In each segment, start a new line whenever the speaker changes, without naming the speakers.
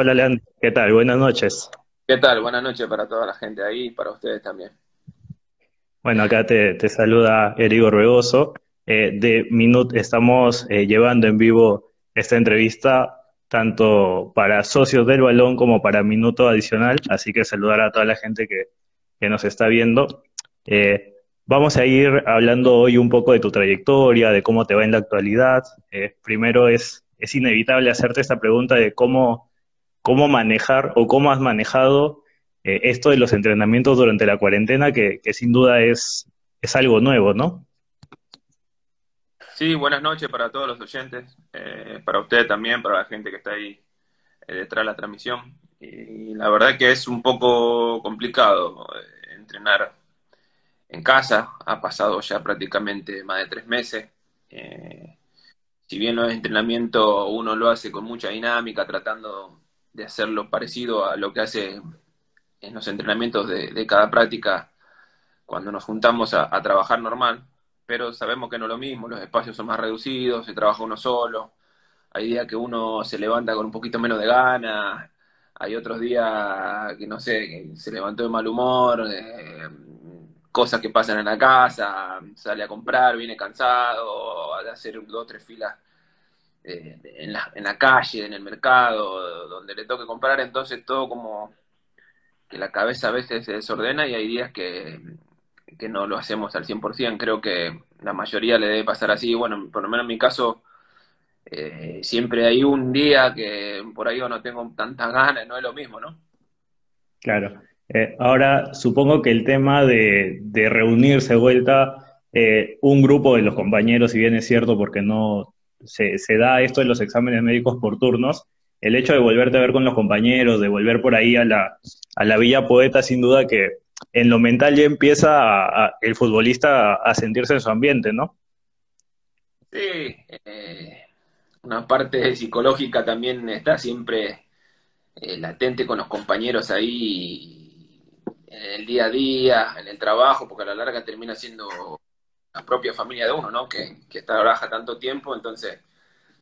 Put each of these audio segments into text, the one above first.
Hola, Leandro. ¿Qué tal? Buenas noches.
¿Qué tal? Buenas noches para toda la gente ahí y para ustedes también.
Bueno, acá te, te saluda Erigo Ruegoso. Eh, de Minut estamos eh, llevando en vivo esta entrevista tanto para socios del balón como para Minuto Adicional, así que saludar a toda la gente que, que nos está viendo. Eh, vamos a ir hablando hoy un poco de tu trayectoria, de cómo te va en la actualidad. primero es, es inevitable hacerte esta pregunta de cómo cómo manejar o cómo has manejado eh, esto de los entrenamientos durante la cuarentena, que, sin duda es, es algo nuevo, ¿no?
Sí, buenas noches para todos los oyentes, eh, para usted también, para la gente que está ahí eh, detrás de la transmisión. Y la verdad que es un poco complicado entrenar en casa, ha pasado ya prácticamente más de tres meses. si bien no es entrenamiento, uno lo hace con mucha dinámica, tratando de hacerlo parecido a lo que hace en los entrenamientos de, cada práctica cuando nos juntamos a, trabajar normal, pero sabemos que no es lo mismo, los espacios son más reducidos, se trabaja uno solo, hay días que uno se levanta con un poquito menos de ganas, hay otros días que no sé, se levantó de mal humor, eh, cosas que pasan en la casa, sale a comprar, viene cansado, a hacer dos o tres filas eh, en, la, calle, en el mercado, donde le toque comprar, entonces todo como que la cabeza a veces se desordena y hay días que, que no lo hacemos al 100%, creo que la mayoría le debe pasar así, bueno, por lo menos en mi caso, eh, siempre hay un día que por ahí yo no tengo tantas ganas, no es lo mismo, ¿no?
Claro. Eh, ahora, supongo que el tema de, de reunirse vuelta un grupo de los compañeros, si bien es cierto, porque no se, se, da esto de los exámenes médicos por turnos, el hecho de volverte a ver con los compañeros, de volver por ahí a la, a la Villa Poeta, sin duda que en lo mental ya empieza el futbolista a, sentirse en su ambiente, ¿no?
Sí, eh, una parte psicológica también está siempre eh, latente con los compañeros ahí en el día a día, en el trabajo, porque a la larga termina siendo la propia familia de uno, ¿no? Que, que trabaja tanto tiempo, entonces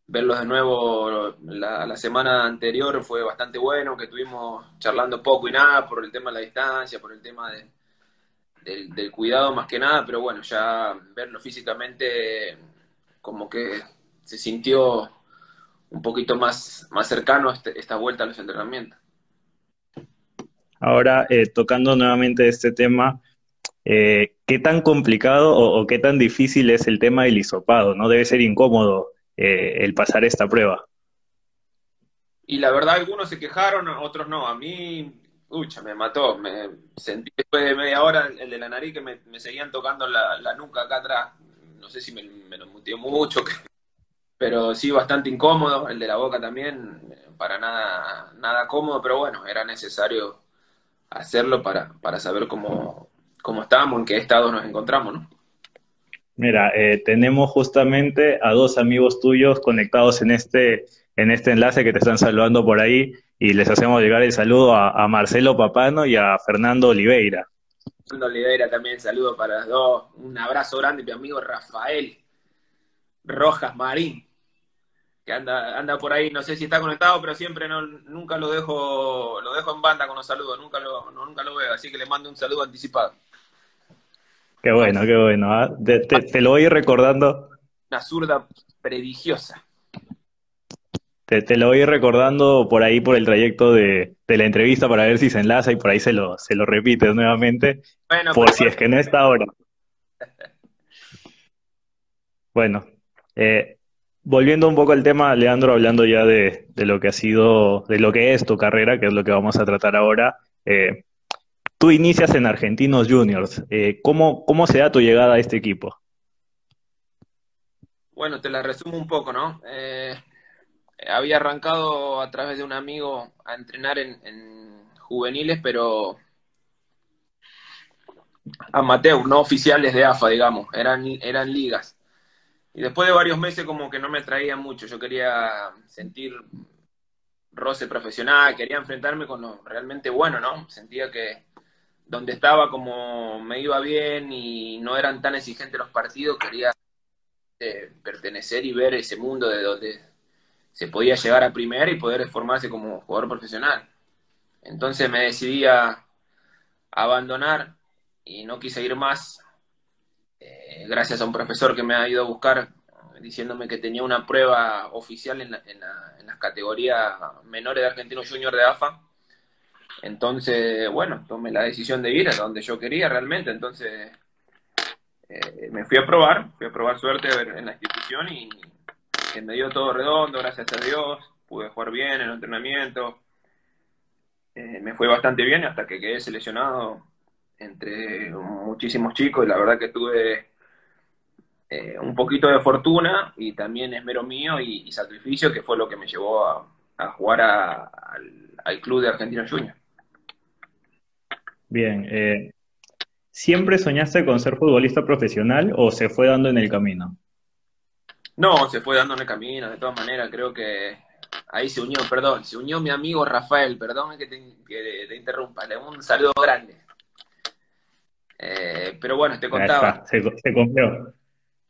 verlos de nuevo la, semana anterior fue bastante bueno, que estuvimos charlando poco y nada por el tema de la distancia, por el tema de, del, cuidado más que nada, pero bueno, ya verlo físicamente como que se sintió un poquito más, más cercano este, esta vuelta a los entrenamientos.
Ahora, eh, tocando nuevamente este tema, eh, ¿qué tan complicado o, qué tan difícil es el tema del hisopado? ¿No debe ser incómodo eh, el pasar esta prueba?
Y la verdad, algunos se quejaron, otros no. A mí, ucha, me mató. Me sentí después de media hora el de la nariz que me, seguían tocando la, nuca acá atrás. No sé si me, me lo muteó mucho, pero sí bastante incómodo. El de la boca también, para nada, nada cómodo, pero bueno, era necesario hacerlo para, para saber cómo, cómo estamos, en qué estado nos encontramos, ¿no?
Mira, eh, tenemos justamente a dos amigos tuyos conectados en este, en este enlace que te están saludando por ahí y les hacemos llegar el saludo a, Marcelo Papano y a Fernando Oliveira.
Fernando Oliveira también, saludo para los dos. Un abrazo grande, mi amigo Rafael Rojas Marín, que anda, anda por ahí, no sé si está conectado, pero siempre no, nunca lo dejo, lo dejo en banda con los saludos, nunca lo, nunca lo veo, así que le mando un saludo anticipado.
Qué bueno, qué bueno. ¿ah? Te, lo voy recordando.
Una zurda prodigiosa.
Te, lo voy recordando por ahí, por el trayecto de, la entrevista, para ver si se enlaza y por ahí se lo, se lo repites nuevamente. Bueno, por si es que no está ahora. Bueno, eh, volviendo un poco al tema, Leandro, hablando ya de, de, lo que ha sido, de lo que es tu carrera, que es lo que vamos a tratar ahora. Eh, Tú inicias en Argentinos Juniors. Eh, ¿cómo, ¿Cómo se da tu llegada a este equipo?
Bueno, te la resumo un poco, ¿no? Eh, había arrancado a través de un amigo a entrenar en, juveniles, pero amateur, no oficiales de AFA, digamos, eran, eran ligas. Y después de varios meses como que no me traía mucho, yo quería sentir roce profesional, quería enfrentarme con lo realmente bueno, ¿no? Sentía que, donde estaba como me iba bien y no eran tan exigentes los partidos, quería eh, pertenecer y ver ese mundo de donde se podía llegar a primera y poder formarse como jugador profesional. Entonces me decidí a abandonar y no quise ir más, eh, gracias a un profesor que me ha ido a buscar diciéndome que tenía una prueba oficial en, las categorías menores de Argentino Junior de AFA. Entonces, bueno, tomé la decisión de ir a donde yo quería realmente. Entonces, eh, me fui a probar, fui a probar suerte en la institución y me dio todo redondo, gracias a Dios. Pude jugar bien en el entrenamiento. Eh, me fue bastante bien hasta que quedé seleccionado entre muchísimos chicos y la verdad que tuve eh, un poquito de fortuna y también esmero mío y, sacrificio que fue lo que me llevó a, jugar al, club de Argentina Junior.
Bien, eh, ¿siempre soñaste con ser futbolista profesional o se fue dando en el camino?
No, se fue dando en el camino, de todas maneras, creo que ahí se unió, perdón, se unió mi amigo Rafael, perdón que te, interrumpa, le un saludo grande. Eh, pero bueno, te contaba.
se, se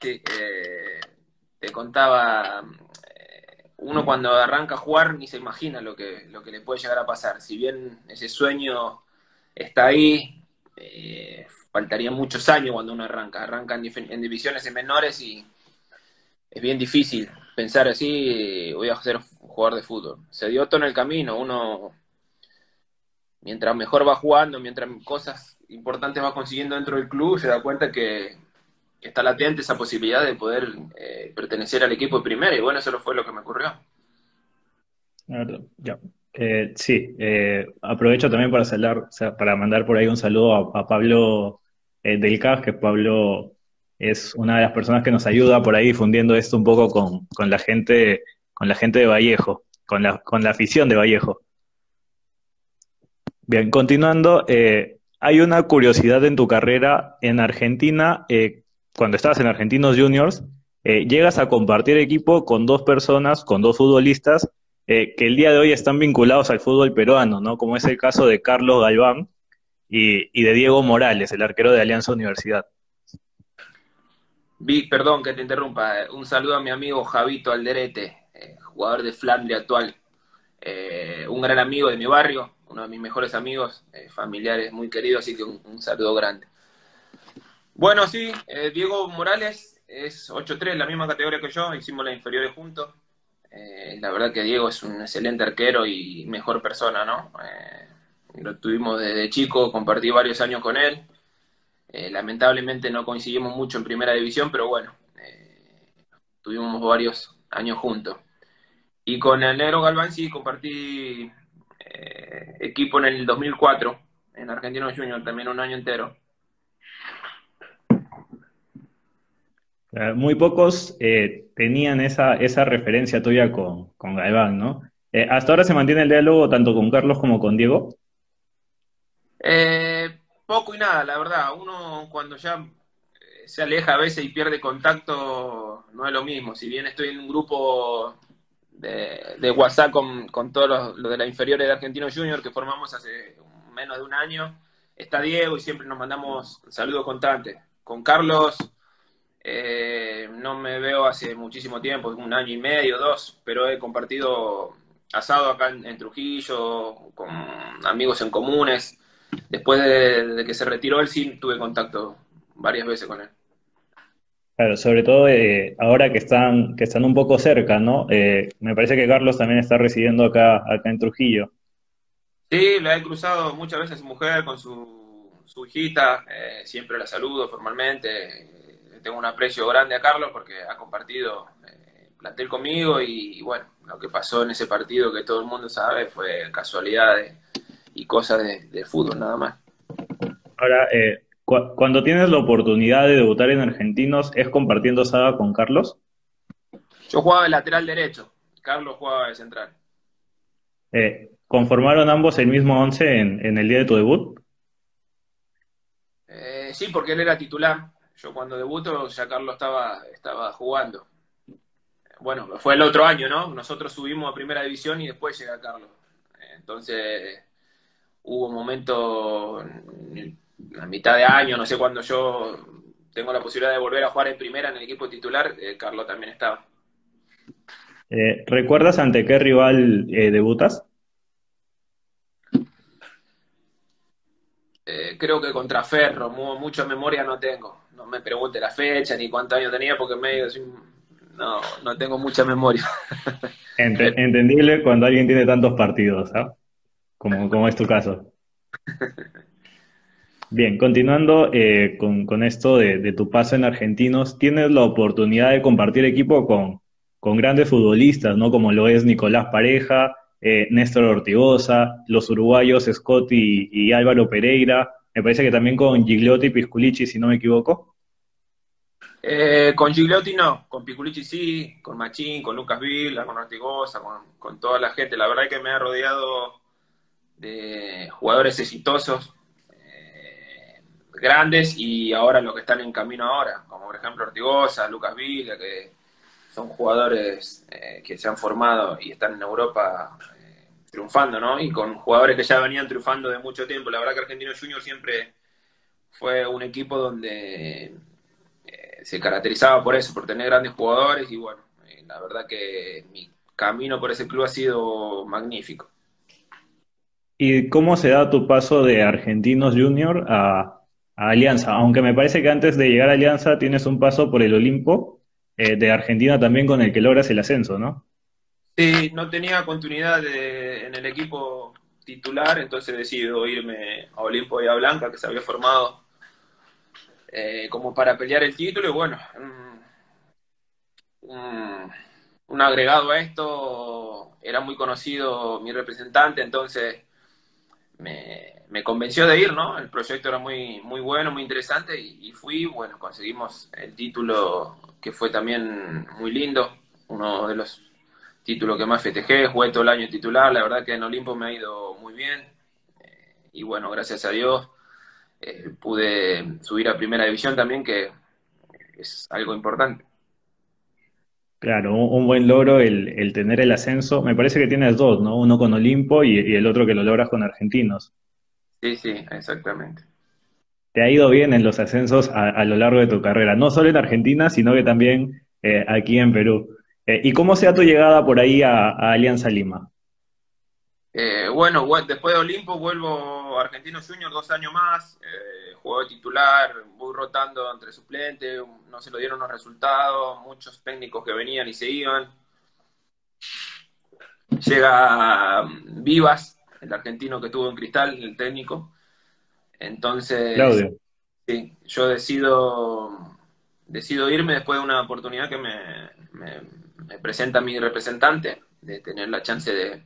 Sí, eh, te contaba, eh, uno cuando arranca a jugar ni se imagina lo que, lo que le puede llegar a pasar. Si bien ese sueño está ahí, eh, faltaría muchos años cuando uno arranca. Arranca en, divisiones en menores y es bien difícil pensar así, voy a ser jugador de fútbol. Se dio todo en el camino, uno mientras mejor va jugando, mientras cosas importantes va consiguiendo dentro del club, se da cuenta que está latente esa posibilidad de poder eh, pertenecer al equipo de primera y bueno, eso fue lo que me ocurrió.
Ya. Eh, sí, eh, aprovecho también para, para mandar por ahí un saludo a, Pablo del CAF, que Pablo es una de las personas que nos ayuda por ahí difundiendo esto un poco con, la gente, con la gente de Vallejo, con la, con la afición de Vallejo. Bien, continuando, hay una curiosidad en tu carrera en Argentina cuando estabas en Argentinos Juniors, eh, llegas a compartir equipo con dos personas, con dos futbolistas, eh, que el día de hoy están vinculados al fútbol peruano, ¿no? Como es el caso de Carlos Galván y, de Diego Morales, el arquero de Alianza Universidad.
Vi, perdón que te interrumpa, eh, un saludo a mi amigo Javito Alderete, jugador de Flandria actual, un gran amigo de mi barrio, uno de mis mejores amigos, familiares muy queridos, así que un saludo grande. Bueno, sí, eh, Diego Morales es 8-3, la misma categoría que yo, hicimos las inferiores juntos. Eh, la verdad que Diego es un excelente arquero y mejor persona, ¿no? Eh, lo tuvimos desde chico, compartí varios años con él. lamentablemente no coincidimos mucho en primera división, pero bueno, tuvimos varios años juntos. Y con el Negro Galván sí compartí equipo en el 2004, en Argentino Junior, también un año entero.
Muy pocos eh, tenían esa, esa referencia tuya con, con Galván, ¿no? Eh, ¿Hasta ahora se mantiene el diálogo tanto con Carlos como con Diego?
poco y nada, la verdad. Uno cuando ya se aleja a veces y pierde contacto, no es lo mismo. Si bien estoy en un grupo de, WhatsApp con, con todos los, de la inferiores de Argentino Junior que formamos hace menos de un año, está Diego y siempre nos mandamos saludos constantes. Con Carlos eh, no me veo hace muchísimo tiempo, un año y medio, dos, pero he compartido asado acá en, Trujillo, con amigos en comunes. Después de, que se retiró él, sí tuve contacto varias veces con él.
Claro, sobre todo eh, ahora que están, que están un poco cerca, ¿no? Eh, me parece que Carlos también está residiendo acá, acá en Trujillo.
Sí, la he cruzado muchas veces su mujer con su, su hijita, siempre la saludo formalmente, tengo un aprecio grande a Carlos porque ha compartido eh, plantel conmigo y, bueno, lo que pasó en ese partido que todo el mundo sabe fue casualidad y cosas de, fútbol nada más.
Ahora, eh, cuando tienes la oportunidad de debutar en Argentinos, ¿es compartiendo saga con Carlos?
Yo jugaba de lateral derecho, Carlos jugaba de central.
Eh, ¿Conformaron ambos el mismo once en, el día de tu debut?
sí, porque él era titular. Yo cuando debuto ya Carlos estaba, estaba jugando. Bueno, fue el otro año, ¿no? Nosotros subimos a primera división y después llega Carlos. Entonces hubo un momento, a mitad de año, no sé cuándo yo tengo la posibilidad de volver a jugar en primera en el equipo titular, eh, Carlos también estaba.
Eh, ¿recuerdas ante qué rival eh, debutas?
Creo que contra Ferro, mucha memoria no tengo. Me pregunte la fecha ni cuántos años tenía porque medio no, no tengo mucha memoria.
entendible cuando alguien tiene tantos partidos, ¿ah? Como, como es tu caso. Bien, continuando eh, con, esto de, tu paso en Argentinos, tienes la oportunidad de compartir equipo con, con grandes futbolistas, ¿no? Como lo es Nicolás Pareja, eh, Néstor Ortigosa, los uruguayos Scott y, Álvaro Pereira, me parece que también con Gigliotti y Pisculici, si no me equivoco.
Eh, con Gigliotti no, con Pisculici sí, con Machín, con Lucas Villa, con Ortigosa, con, toda la gente. La verdad es que me ha rodeado de jugadores exitosos, eh, grandes y ahora los que están en camino ahora, como por ejemplo Ortigosa, Lucas Villa, que son jugadores eh, que se han formado y están en Europa triunfando, ¿no? Y con jugadores que ya venían triunfando de mucho tiempo. La verdad que Argentino Junior siempre fue un equipo donde se caracterizaba por eso, por tener grandes jugadores y bueno, la verdad que mi camino por ese club ha sido magnífico.
¿Y cómo se da tu paso de Argentinos Junior a, Alianza? Aunque me parece que antes de llegar a Alianza tienes un paso por el Olimpo eh, de Argentina también con el que logras el ascenso, ¿no?
Sí, no tenía continuidad en el equipo titular, entonces decido irme a Olimpo y a Blanca, que se había formado eh, como para pelear el título, y bueno, un agregado a esto, era muy conocido mi representante, entonces me, convenció de ir, ¿no? El proyecto era muy, muy bueno, muy interesante y, fui, bueno, conseguimos el título que fue también muy lindo, uno de los títulos que más festejé, jugué todo el año titular, la verdad que en Olimpo me ha ido muy bien eh, y bueno, gracias a Dios eh, pude subir a primera división también, que es algo importante.
Claro, un, buen logro el, tener el ascenso. Me parece que tienes dos, ¿no? Uno con Olimpo y, el otro que lo logras con Argentinos.
Sí, sí, exactamente.
Te ha ido bien en los ascensos a, lo largo de tu carrera, no solo en Argentina, sino que también eh, aquí en Perú. Eh, ¿Y cómo sea tu llegada por ahí a, Alianza Lima?
Eh, bueno, después de Olimpo vuelvo a Argentinos Junior dos años más juego de titular, voy rotando entre suplentes, no se lo dieron los resultados, muchos técnicos que venían y se iban. Llega um, Vivas, el argentino que tuvo en Cristal, el técnico. Entonces, Sí, yo decido, decido irme después de una oportunidad que me, me, presenta mi representante, de tener la chance de,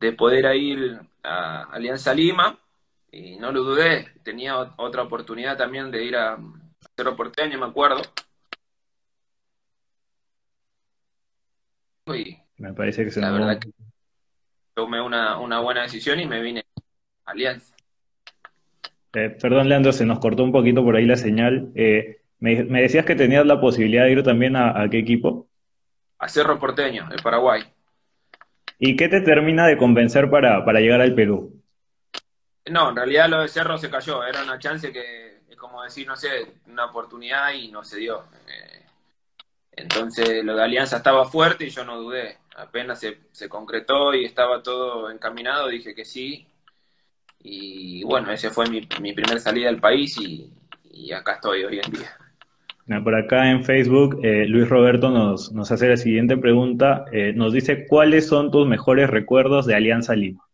de poder ir a Alianza Lima y no lo dudé. Tenía otra oportunidad también de ir a Cerro Porteño, me acuerdo.
Y me parece que se
la verdad que tomé una, buena decisión y me vine a Alianza.
Eh, perdón, Leandro, se nos cortó un poquito por ahí la señal. Eh, me, decías que tenías la posibilidad de ir también a, qué equipo?
A Cerro Porteño, el Paraguay.
¿Y qué te termina de convencer para, para llegar al Perú?
No, en realidad lo de Cerro se cayó. Era una chance que, como decir, no sé, una oportunidad y no se dio. Eh, entonces lo de Alianza estaba fuerte y yo no dudé. Apenas se, concretó y estaba todo encaminado, dije que sí. Y bueno, ese fue mi, mi primer salida del país y, acá estoy hoy en día.
Por acá en Facebook, eh, Luis Roberto nos, nos hace la siguiente pregunta. Eh, nos dice, ¿cuáles son tus mejores recuerdos de Alianza Lima?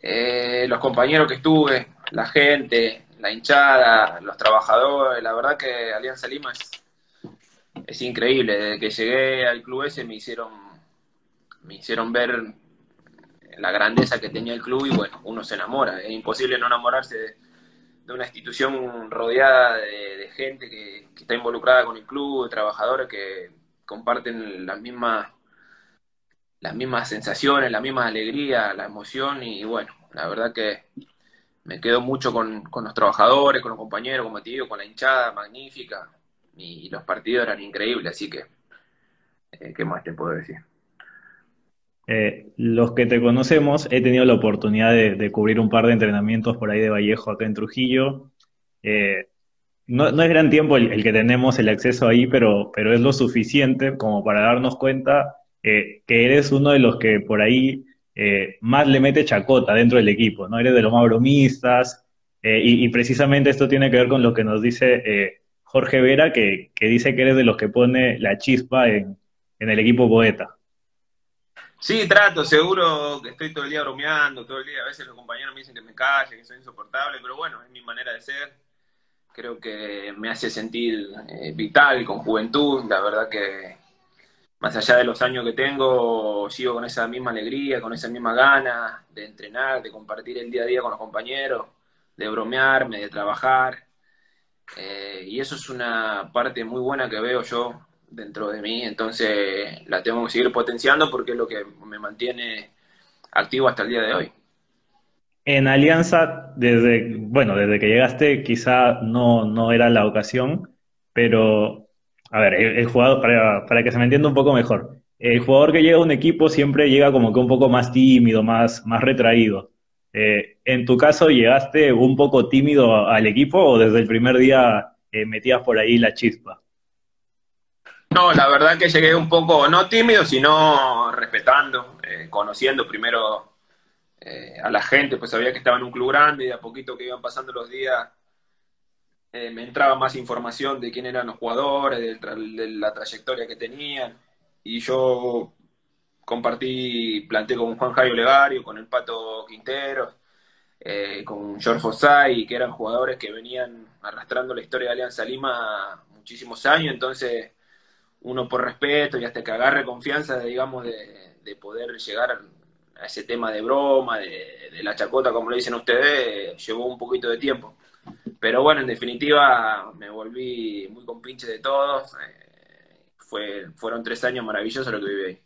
Eh, los compañeros que estuve, la gente, la hinchada, los trabajadores, la verdad que Alianza Lima es, increíble. Desde que llegué al club ese me hicieron, me hicieron ver la grandeza que tenía el club y bueno, uno se enamora. Es imposible no enamorarse de, una institución rodeada de, gente que, está involucrada con el club, de trabajadores que comparten las mismas las mismas sensaciones, la misma alegría, la emoción y bueno, la verdad que me quedo mucho con, los trabajadores, con los compañeros, como te con la hinchada magnífica y los partidos eran increíbles, así que, eh, ¿qué más te puedo decir?
Eh, los que te conocemos, he tenido la oportunidad de, cubrir un par de entrenamientos por ahí de Vallejo, acá en Trujillo. Eh, no, es gran tiempo el, que tenemos el acceso ahí, pero, pero es lo suficiente como para darnos cuenta eh, que eres uno de los que por ahí más le mete chacota dentro del equipo, ¿no? Eres de los más bromistas, eh, y, precisamente esto tiene que ver con lo que nos dice Jorge Vera, que, que, dice que eres de los que pone la chispa en, en el equipo poeta.
Sí, trato, seguro que estoy todo el día bromeando, todo el día. A veces los compañeros me dicen que me calle, que soy insoportable, pero bueno, es mi manera de ser creo que me hace sentir eh, vital, con juventud, la verdad que más allá de los años que tengo, sigo con esa misma alegría, con esa misma gana de entrenar, de compartir el día a día con los compañeros, de bromearme, de trabajar. Eh, y eso es una parte muy buena que veo yo dentro de mí, entonces la tengo que seguir potenciando porque es lo que me mantiene activo hasta el día de hoy.
En Alianza, desde, bueno, desde que llegaste quizá no, no era la ocasión, pero, a ver, el, jugador, para, que se me entienda un poco mejor, el jugador que llega a un equipo siempre llega como que un poco más tímido, más, más retraído. Eh, en tu caso, ¿llegaste un poco tímido al equipo o desde el primer día eh, metías por ahí la chispa?
No, la verdad que llegué un poco, no tímido, sino respetando, eh, conociendo primero eh, a la gente, pues sabía que estaba en un club grande y a poquito que iban pasando los días eh, me entraba más información de quién eran los jugadores, de, la trayectoria que tenían. Y yo compartí, planté con Juan Jairo Legario, con el Pato Quintero, eh, con George Fossay, que eran jugadores que venían arrastrando la historia de Alianza Lima muchísimos años, entonces uno por respeto y hasta que agarre confianza, digamos, de, de poder llegar a ese tema de broma, de, la chacota, como lo dicen ustedes, llevó un poquito de tiempo. Pero bueno, en definitiva me volví muy compinche de todos. Eh, fue, fueron tres años maravillosos lo que viví ahí.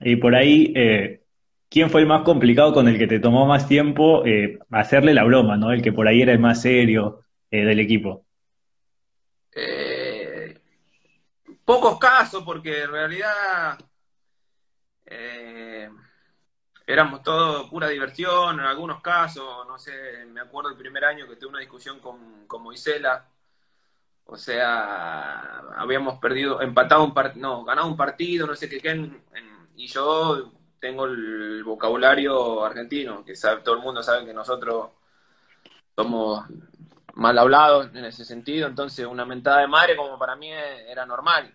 Y por ahí, eh, ¿quién fue el más complicado con el que te tomó más tiempo eh, hacerle la broma, ¿no? El que por ahí era el más serio del equipo.
Pocos casos, porque en realidad eh, éramos todo pura diversión, en algunos casos, no sé, me acuerdo el primer año que tuve una discusión con, con Moisela, o sea, habíamos perdido, empatado un partido, no, ganado un partido, no sé qué, qué y yo tengo el vocabulario argentino, que sabe, todo el mundo sabe que nosotros somos mal hablados en ese sentido, entonces una mentada de madre como para mí era normal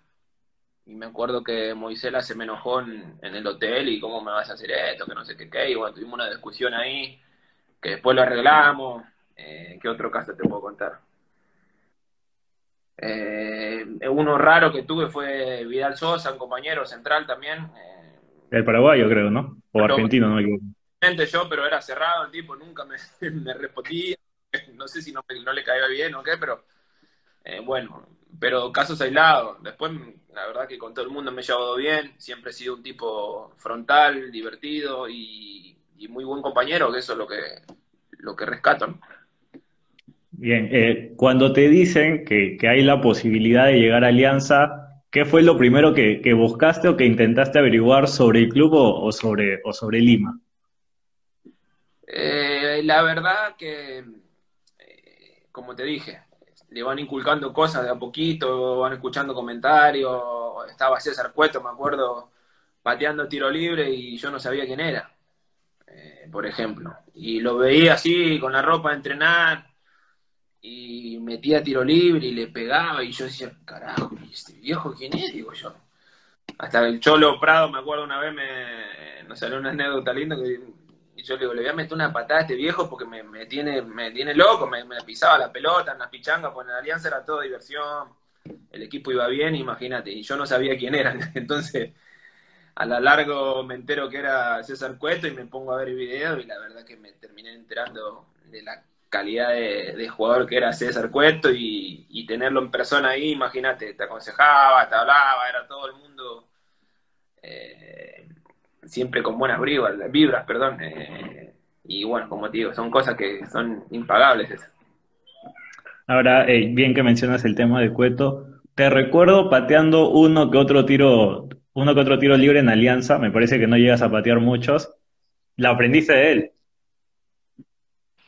y me acuerdo que Moisela se me enojó en, el hotel y cómo me vas a hacer esto, que no sé qué, qué, y bueno, tuvimos una discusión ahí, que después lo arreglamos. Eh, ¿Qué otro caso te puedo contar? Eh, uno raro que tuve fue Vidal Sosa, un compañero central también.
Eh, el paraguayo creo, ¿no? O argentino, no
me Yo, pero era cerrado el tipo, nunca me, me respondía. No sé si no, no le caía bien o qué, pero eh, bueno, pero casos aislados. Después, la verdad que con todo el mundo me he llevado bien, siempre he sido un tipo frontal, divertido y, muy buen compañero, que eso es lo que, lo que rescato.
Bien, eh, cuando te dicen que, hay la posibilidad de llegar a Alianza, ¿qué fue lo primero que, buscaste o que intentaste averiguar sobre el club o, sobre, o sobre Lima?
Eh, la verdad que, como te dije, le van inculcando cosas de a poquito, van escuchando comentarios. Estaba César Cueto, me acuerdo, pateando tiro libre y yo no sabía quién era, eh, por ejemplo. Y lo veía así, con la ropa de entrenar, y metía tiro libre y le pegaba, y yo decía, carajo, ¿y este viejo quién es? Digo yo. Hasta el Cholo Prado, me acuerdo una vez, me, nos salió una anécdota linda que y yo le digo, le voy a meter una patada a este viejo porque me, tiene, me tiene loco, me, pisaba la pelota en las pichangas, pues en la Alianza era todo diversión, el equipo iba bien, imagínate, y yo no sabía quién era. Entonces, a lo largo me entero que era César Cueto y me pongo a ver el video y la verdad que me terminé enterando de la calidad de, jugador que era César Cueto y, tenerlo en persona ahí, imagínate, te aconsejaba, te hablaba, era todo el mundo. Eh, siempre con buenas vibras, vibras perdón. Eh, y bueno, como te digo, son cosas que son impagables.
Ahora, eh, bien que mencionas el tema de Cueto, te recuerdo pateando uno que otro tiro, uno que otro tiro libre en Alianza, me parece que no llegas a patear muchos. ¿La aprendiste de él?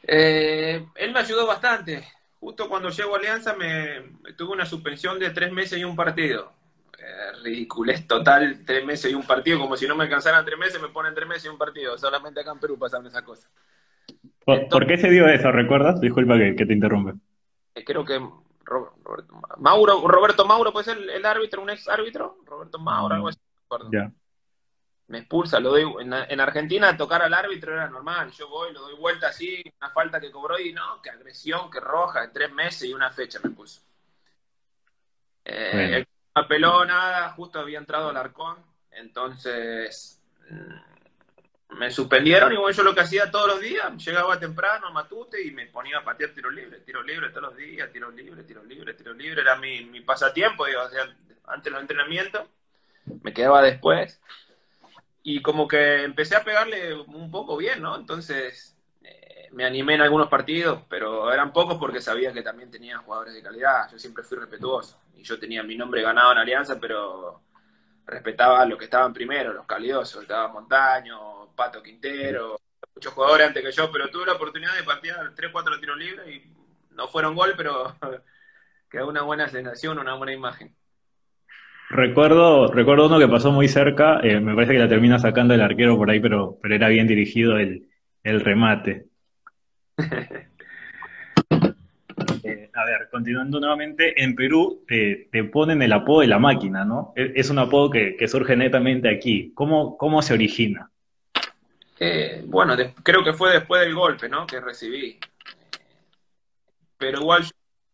Eh, él me ayudó bastante. justo cuando llego a Alianza me, tuve una suspensión de tres meses y un partido. Eh, ridiculez total, tres meses y un partido, como si no me alcanzaran tres meses, me ponen tres meses y un partido. Solamente acá en Perú pasaron esas cosas.
¿Por, qué se dio eso? ¿Recuerdas? Disculpa que, te interrumpe.
Eh, creo que Roberto, Mauro, Roberto Mauro puede ser el, árbitro, un ex árbitro, Roberto Mauro, algo así. Me expulsa, lo doy, en, Argentina tocar al árbitro era normal, yo voy, lo doy vuelta así, una falta que cobró y no, que agresión, que roja, en tres meses y una fecha me puso. Eh, apeló nada, justo había entrado al arcón, entonces mm, me suspendieron y bueno, yo lo que hacía todos los días, llegaba temprano a Matute y me ponía a patear tiro libre, tiro libre todos los días, tiro libre, tiro libre, tiro libre, era mi, mi pasatiempo, digo, antes los entrenamientos, me quedaba después y como que empecé a pegarle un poco bien, ¿no? Entonces me animé en algunos partidos, pero eran pocos porque sabía que también tenía jugadores de calidad. Yo siempre fui respetuoso y yo tenía mi nombre ganado en Alianza, pero respetaba a los que estaban primero, los calidosos. Estaba Montaño, Pato Quintero, muchos jugadores antes que yo, pero tuve la oportunidad de patear 3-4 tiros libres y no fueron gol, pero quedó una buena sensación, una buena imagen.
Recuerdo, recuerdo uno que pasó muy cerca, eh, me parece que la termina sacando el arquero por ahí, pero, pero era bien dirigido el, remate. Eh, a ver, continuando nuevamente, en Perú te, ponen el apodo de la máquina, ¿no? E, es, un apodo que, surge netamente aquí. ¿Cómo, cómo se origina?
Eh, bueno, creo que fue después del golpe, ¿no? Que recibí. Pero igual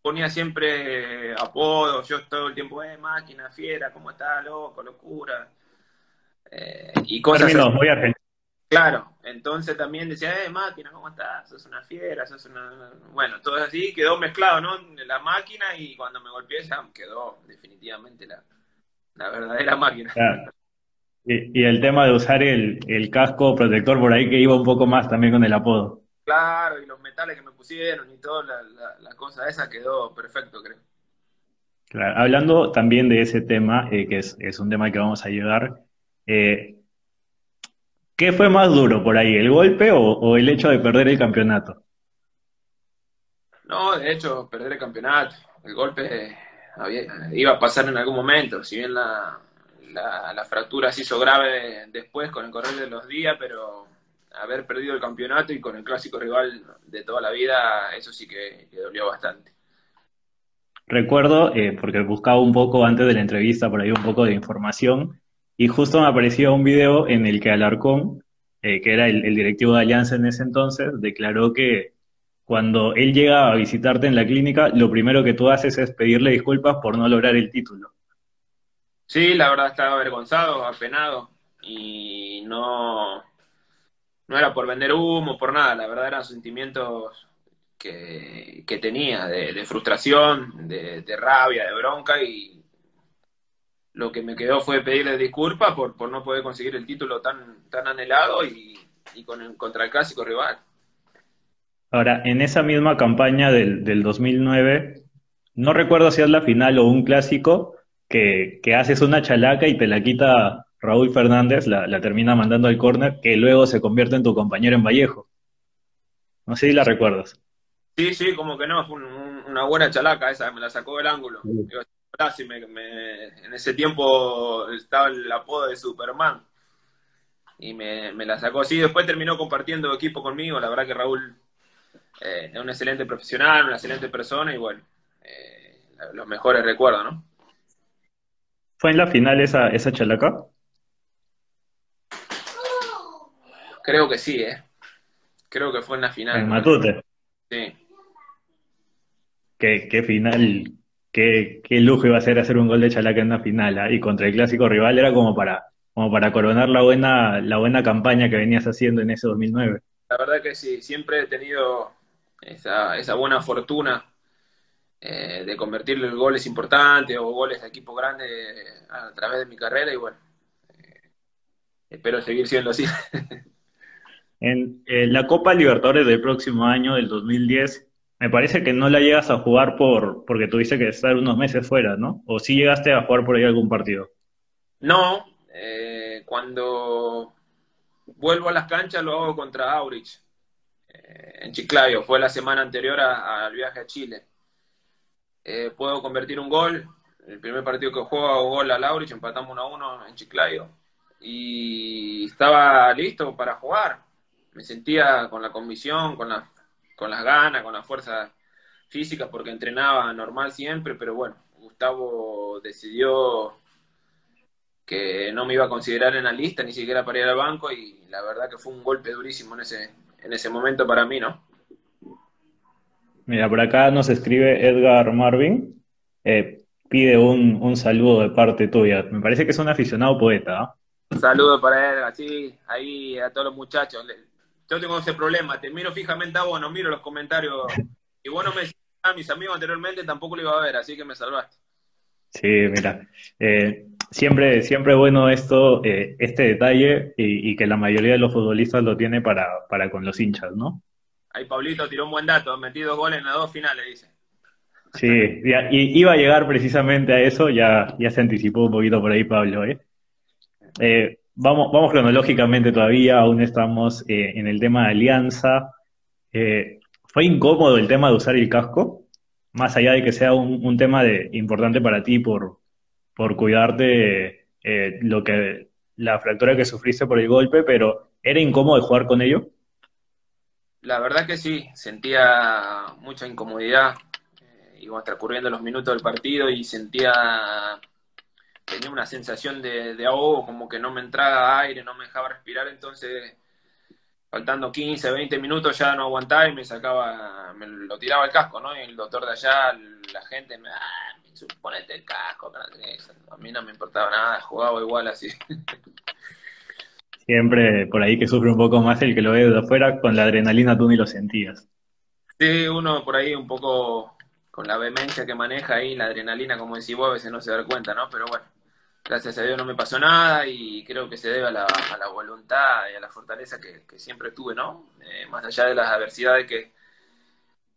ponía siempre apodos, yo todo el tiempo, eh, máquina, fiera, ¿cómo está, loco, locura? Eh, y cosas
muy
Claro, entonces también decía, eh, máquina, ¿cómo estás? Sos una fiera, sos una... Bueno, todo así, quedó mezclado, ¿no? La máquina y cuando me golpeé ya quedó definitivamente la, la verdadera máquina.
Y, el tema de usar el, el casco protector por ahí que iba un poco más también con el apodo.
Claro, y los metales que me pusieron y toda la, cosa esa quedó perfecto, creo.
Claro, hablando también de ese tema, eh, que es, un tema que vamos a llegar, eh, ¿qué fue más duro por ahí, el golpe o, el hecho de perder el campeonato?
No, de hecho, perder el campeonato, el golpe iba a pasar en algún momento, si bien la, la fractura se hizo grave después con el correr de los días, pero haber perdido el campeonato y con el clásico rival de toda la vida, eso sí que, dolió bastante.
Recuerdo, eh, porque buscaba un poco antes de la entrevista por ahí un poco de información, y justo me apareció un video en el que Alarcón, eh, que era el, directivo de Alianza en ese entonces, declaró que cuando él llega a visitarte en la clínica, lo primero que tú haces es pedirle disculpas por no lograr el título.
Sí, la verdad estaba avergonzado, apenado, y no, no era por vender humo, por nada, la verdad eran sentimientos que, tenía de, frustración, de, rabia, de bronca y lo que me quedó fue pedirle disculpas por, por no poder conseguir el título tan, tan anhelado y, con el, contra el clásico rival.
Ahora, en esa misma campaña del, del 2009, no recuerdo si es la final o un clásico, que, que haces una chalaca y te la quita Raúl Fernández la, termina mandando al córner, que luego se convierte en tu compañero en Vallejo. No sé si la recuerdas.
Sí, sí, como que no, fue una buena chalaca esa, me la sacó del ángulo. En ese tiempo estaba el apodo de Superman y me, la sacó así. Después terminó compartiendo equipo conmigo. La verdad que Raúl eh, es un excelente profesional, una excelente persona y bueno, eh, los mejores recuerdos, ¿no?
¿Fue en la final esa, esa chalaca?
Creo que sí, ¿eh? Creo que fue en la final.
En Matute.
Sí.
Qué, final, qué, lujo iba a ser hacer un gol de Chalaca en la final. ¿ah? Y contra el clásico rival era como para, como para coronar la buena, la buena campaña que venías haciendo en ese 2009.
La verdad que sí, siempre he tenido esa, esa buena fortuna eh, de convertirle en goles importantes o goles de equipo grande a través de mi carrera y bueno, eh, espero seguir siendo así.
En la Copa Libertadores del próximo año, del 2010, me parece que no la llegas a jugar por porque tuviste que estar unos meses fuera, ¿no? ¿O sí llegaste a jugar por ahí algún partido?
No, eh, cuando vuelvo a las canchas lo hago contra Aurich, eh, en Chiclayo. Fue la semana anterior al viaje a Chile. eh, puedo convertir un gol. El primer partido que juego hago gol a Laurich, empatamos 1 a 1 en Chiclayo. Y estaba listo para jugar. Me sentía con la convicción, con, la, con las ganas, con la fuerza física, porque entrenaba normal siempre, pero bueno, Gustavo decidió que no me iba a considerar en la lista, ni siquiera para ir al banco, y la verdad que fue un golpe durísimo en ese, en ese momento para mí, ¿no?
Mira, por acá nos escribe Edgar Marvin, eh, pide un, saludo de parte tuya. Me parece que es un aficionado poeta. ¿ah?
Un saludo para Edgar, sí, ahí a todos los muchachos. Yo tengo ese problema, te miro fijamente a vos, no miro los comentarios. Y bueno, me a mis amigos anteriormente, tampoco lo iba a ver, así que me salvaste.
Sí, mira, eh, siempre, siempre bueno esto, eh, este detalle y, que la mayoría de los futbolistas lo tiene para, para con los hinchas, ¿no?
Ahí Pablito tiró un buen dato, metido goles en las dos finales, dice.
Sí, y iba a llegar precisamente a eso, ya, ya se anticipó un poquito por ahí Pablo, ¿eh? eh vamos, vamos cronológicamente todavía, aún estamos en el tema de alianza. ¿Fue incómodo el tema de usar el casco? Más allá de que sea un, tema de, importante para ti por, por cuidarte eh, lo que, la fractura que sufriste por el golpe, pero ¿era incómodo jugar con ello?
La verdad que sí, sentía mucha incomodidad. Eh, iban transcurriendo los minutos del partido y sentía, tenía una sensación de, de ahogo, como que no me entraba aire, no me dejaba respirar, entonces faltando 15, 20 minutos ya no aguantaba y me sacaba, me lo tiraba el casco, ¿no? Y el doctor de allá, la gente me, ah, ponete el casco, a mí no me importaba nada, jugaba igual así.
Siempre por ahí que sufre un poco más el que lo ve de afuera, con la adrenalina tú ni lo sentías.
Sí, uno por ahí un poco con la vehemencia que maneja ahí, la adrenalina, como decís vos, a veces no se da cuenta, ¿no? Pero bueno, gracias a Dios no me pasó nada y creo que se debe a la, voluntad y a la fortaleza que, siempre tuve, ¿no? Eh, más allá de las adversidades que,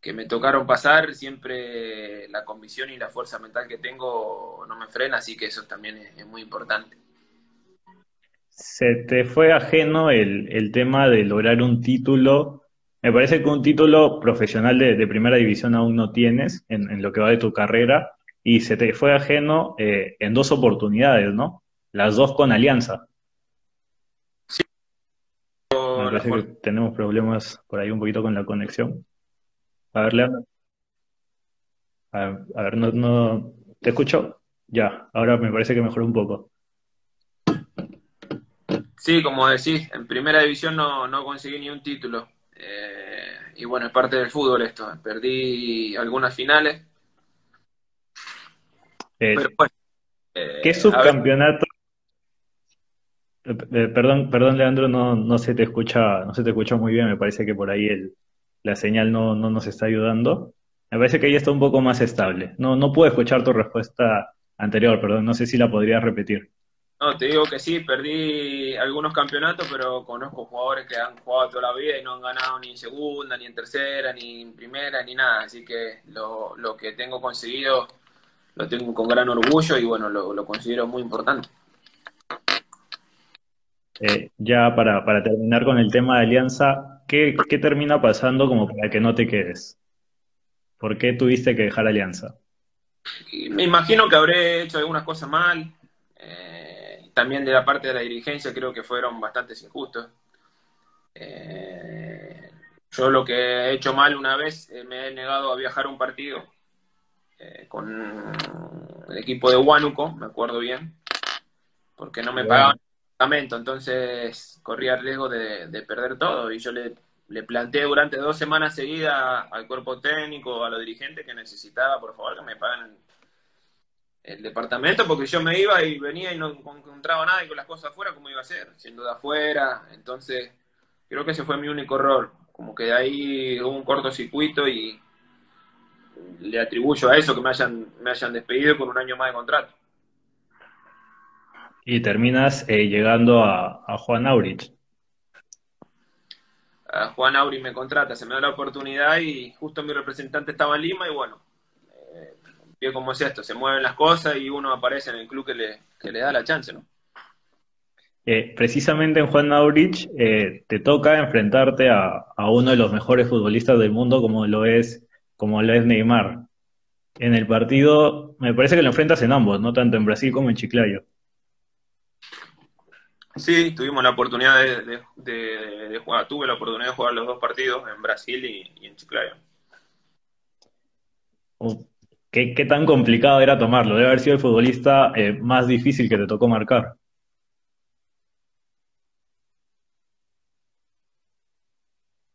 que me tocaron pasar, siempre la convicción y la fuerza mental que tengo no me frena, así que eso también es, muy importante.
Se te fue ajeno el, tema de lograr un título. Me parece que un título profesional de, primera división aún no tienes en, en, lo que va de tu carrera y se te fue ajeno eh, en dos oportunidades, ¿no? Las dos con Alianza.
Sí.
Me parece que tenemos problemas por ahí un poquito con la conexión. A ver, Leandro. A, ver, no, no, ¿te escucho? Ya, ahora me parece que mejoró un poco.
Sí, como decís, en primera división no, no conseguí ni un título. Eh, y bueno, es parte del fútbol esto. Perdí algunas finales,
eh, ¿Qué eh, subcampeonato? Eh, perdón, perdón, Leandro, no, no se te escucha, no se te escucha muy bien, me parece que por ahí el, la señal no, no nos está ayudando. Me parece que ahí está un poco más estable. No, no puedo escuchar tu respuesta anterior, perdón, no sé si la podrías repetir.
No, te digo que sí, perdí algunos campeonatos, pero conozco jugadores que han jugado toda la vida y no han ganado ni en segunda, ni en tercera, ni en primera, ni nada. Así que lo, lo que tengo conseguido lo tengo con gran orgullo y bueno, lo, considero muy importante.
Eh, ya para, terminar con el tema de Alianza, ¿qué, termina pasando como para que no te quedes? ¿Por qué tuviste que dejar Alianza?
Me imagino que habré hecho algunas cosas mal. Eh, también de la parte de la dirigencia creo que fueron bastante injustos. Eh, yo lo que he hecho mal una vez, me he negado a viajar a un partido eh, con el equipo de Huánuco, me acuerdo bien, porque no me pagaban el departamento, entonces corría el riesgo de, perder todo y yo le, le, planteé durante dos semanas seguidas al cuerpo técnico, a los dirigentes que necesitaba, por favor, que me paguen el departamento, porque yo me iba y venía y no encontraba nada y con las cosas afuera, ¿cómo iba a ser? Siendo de afuera, entonces creo que ese fue mi único error, como que de ahí hubo un cortocircuito y le atribuyo a eso que me hayan, me hayan despedido con un año más de contrato.
Y terminas eh, llegando a, Juan Aurich.
Juan Aurich me contrata, se me da la oportunidad y justo mi representante estaba en Lima y bueno, eh, como es esto, se mueven las cosas y uno aparece en el club que le, que le da la chance, ¿no?
Eh, precisamente en Juan Aurich eh, te toca enfrentarte a, a, uno de los mejores futbolistas del mundo como lo es como lo es Neymar. en el partido, me parece que lo enfrentas en ambos, ¿no? Tanto en Brasil como en Chiclayo.
Sí, tuvimos la oportunidad de, jugar, tuve la oportunidad de jugar los dos partidos en Brasil y, en Chiclayo.
¿Qué, tan complicado era tomarlo? Debe haber sido el futbolista eh, más difícil que te tocó marcar.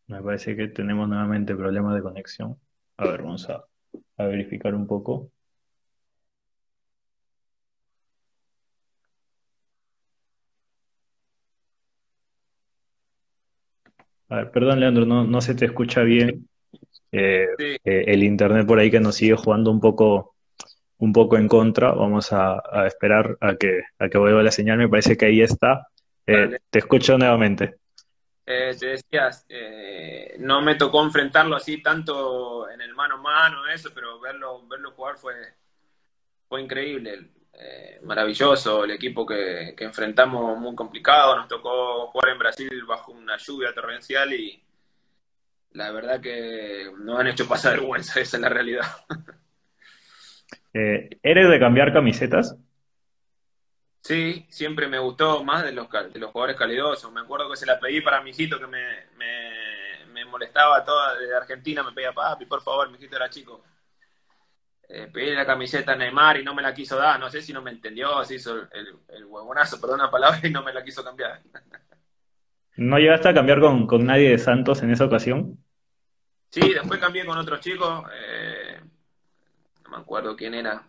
Me parece que tenemos nuevamente problemas de conexión. A ver, vamos a, verificar un poco. A ver, perdón, Leandro, no, no se te escucha bien. Eh, eh, el internet por ahí que nos sigue jugando un poco, un poco en contra. Vamos a, esperar a que, a que vuelva la señal. Me parece que ahí está. Eh, te escucho nuevamente.
Te decías, no me tocó enfrentarlo así tanto en el mano a mano, eso, pero verlo, verlo jugar fue, fue increíble. maravilloso, el equipo que, que enfrentamos muy complicado, nos tocó jugar en Brasil bajo una lluvia torrencial y, la verdad que nos han hecho pasar vergüenza, esa es la realidad.
Eh, ¿Eres de cambiar camisetas?
Sí, siempre me gustó más de los, de los jugadores calidosos. Me acuerdo que se la pedí para mi hijito que me, me, molestaba toda de Argentina, me pedía, papi, por favor, mi hijito era chico. Eh, pedí la camiseta a Neymar y no me la quiso dar. No sé si no me entendió, se hizo el, el huevonazo, perdón la palabra, y no me la quiso cambiar.
¿No llegaste a cambiar con, con nadie de Santos en esa ocasión?
Sí, después cambié con otros chicos. Eh, no me acuerdo quién era.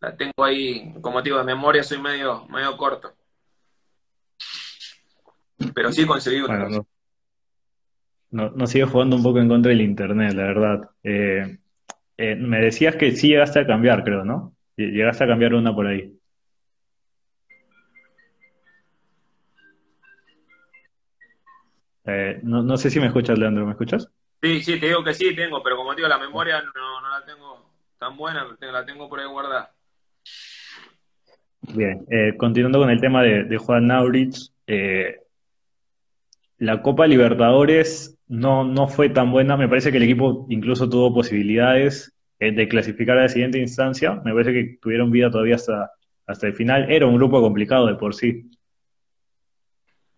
La tengo ahí, como motivo de memoria, soy medio, medio corto. Pero sí conseguí
bueno, no, no, sigue jugando un poco en contra del internet, la verdad. Eh, eh, me decías que sí llegaste a cambiar, creo, ¿no? Llegaste a cambiar una por ahí. no, no sé si me escuchas, Leandro, ¿me escuchas?
Sí, sí, te digo que sí, tengo, pero como digo, la memoria no, la tengo tan buena, la tengo por ahí guardada.
Bien, eh, continuando con el tema de, Juan Naurich, eh, la Copa Libertadores no, no fue tan buena, me parece que el equipo incluso tuvo posibilidades eh, de clasificar a la siguiente instancia, me parece que tuvieron vida todavía hasta, hasta el final, era un grupo complicado de por sí.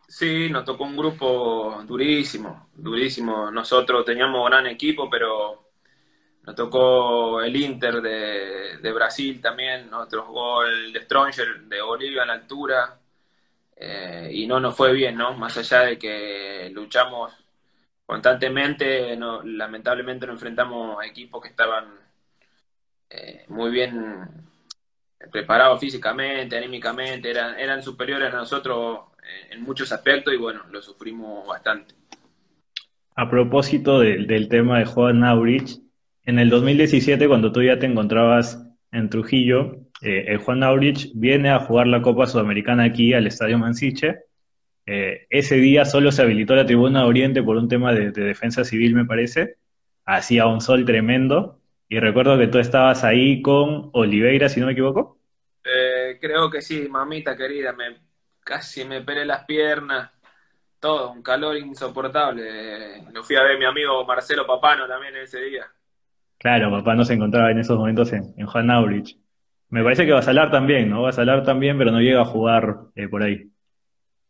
Sí, nos tocó un grupo durísimo, durísimo. Nosotros teníamos gran equipo, pero nos tocó el Inter de, Brasil también, otro gol de Stronger de Bolivia en la altura, eh, y no nos fue bien, ¿no? Más allá de que luchamos constantemente, no, lamentablemente nos enfrentamos a equipos que estaban eh, muy bien preparados físicamente, anímicamente, eran, eran superiores a nosotros en muchos aspectos y bueno, lo sufrimos bastante.
A propósito del tema de Juan Aurich, en el 2017, cuando tú ya te encontrabas en Trujillo, eh, el Juan Aurich viene a jugar la Copa Sudamericana aquí al Estadio Mansiche. Eh, ese día solo se habilitó la tribuna de Oriente por un tema de, defensa civil, me parece. Hacía un sol tremendo. Y recuerdo que tú estabas ahí con Oliveira, si no me equivoco.
Eh, creo que sí, mamita querida. Me, casi me pelé las piernas, todo, un calor insoportable. Lo fui a ver mi amigo Marcelo Papano también ese día.
Claro, Papano se encontraba en esos momentos en, Juan Aurich. Me parece que va a salir también, ¿no? Va a salir también, pero no llega a jugar eh, por ahí.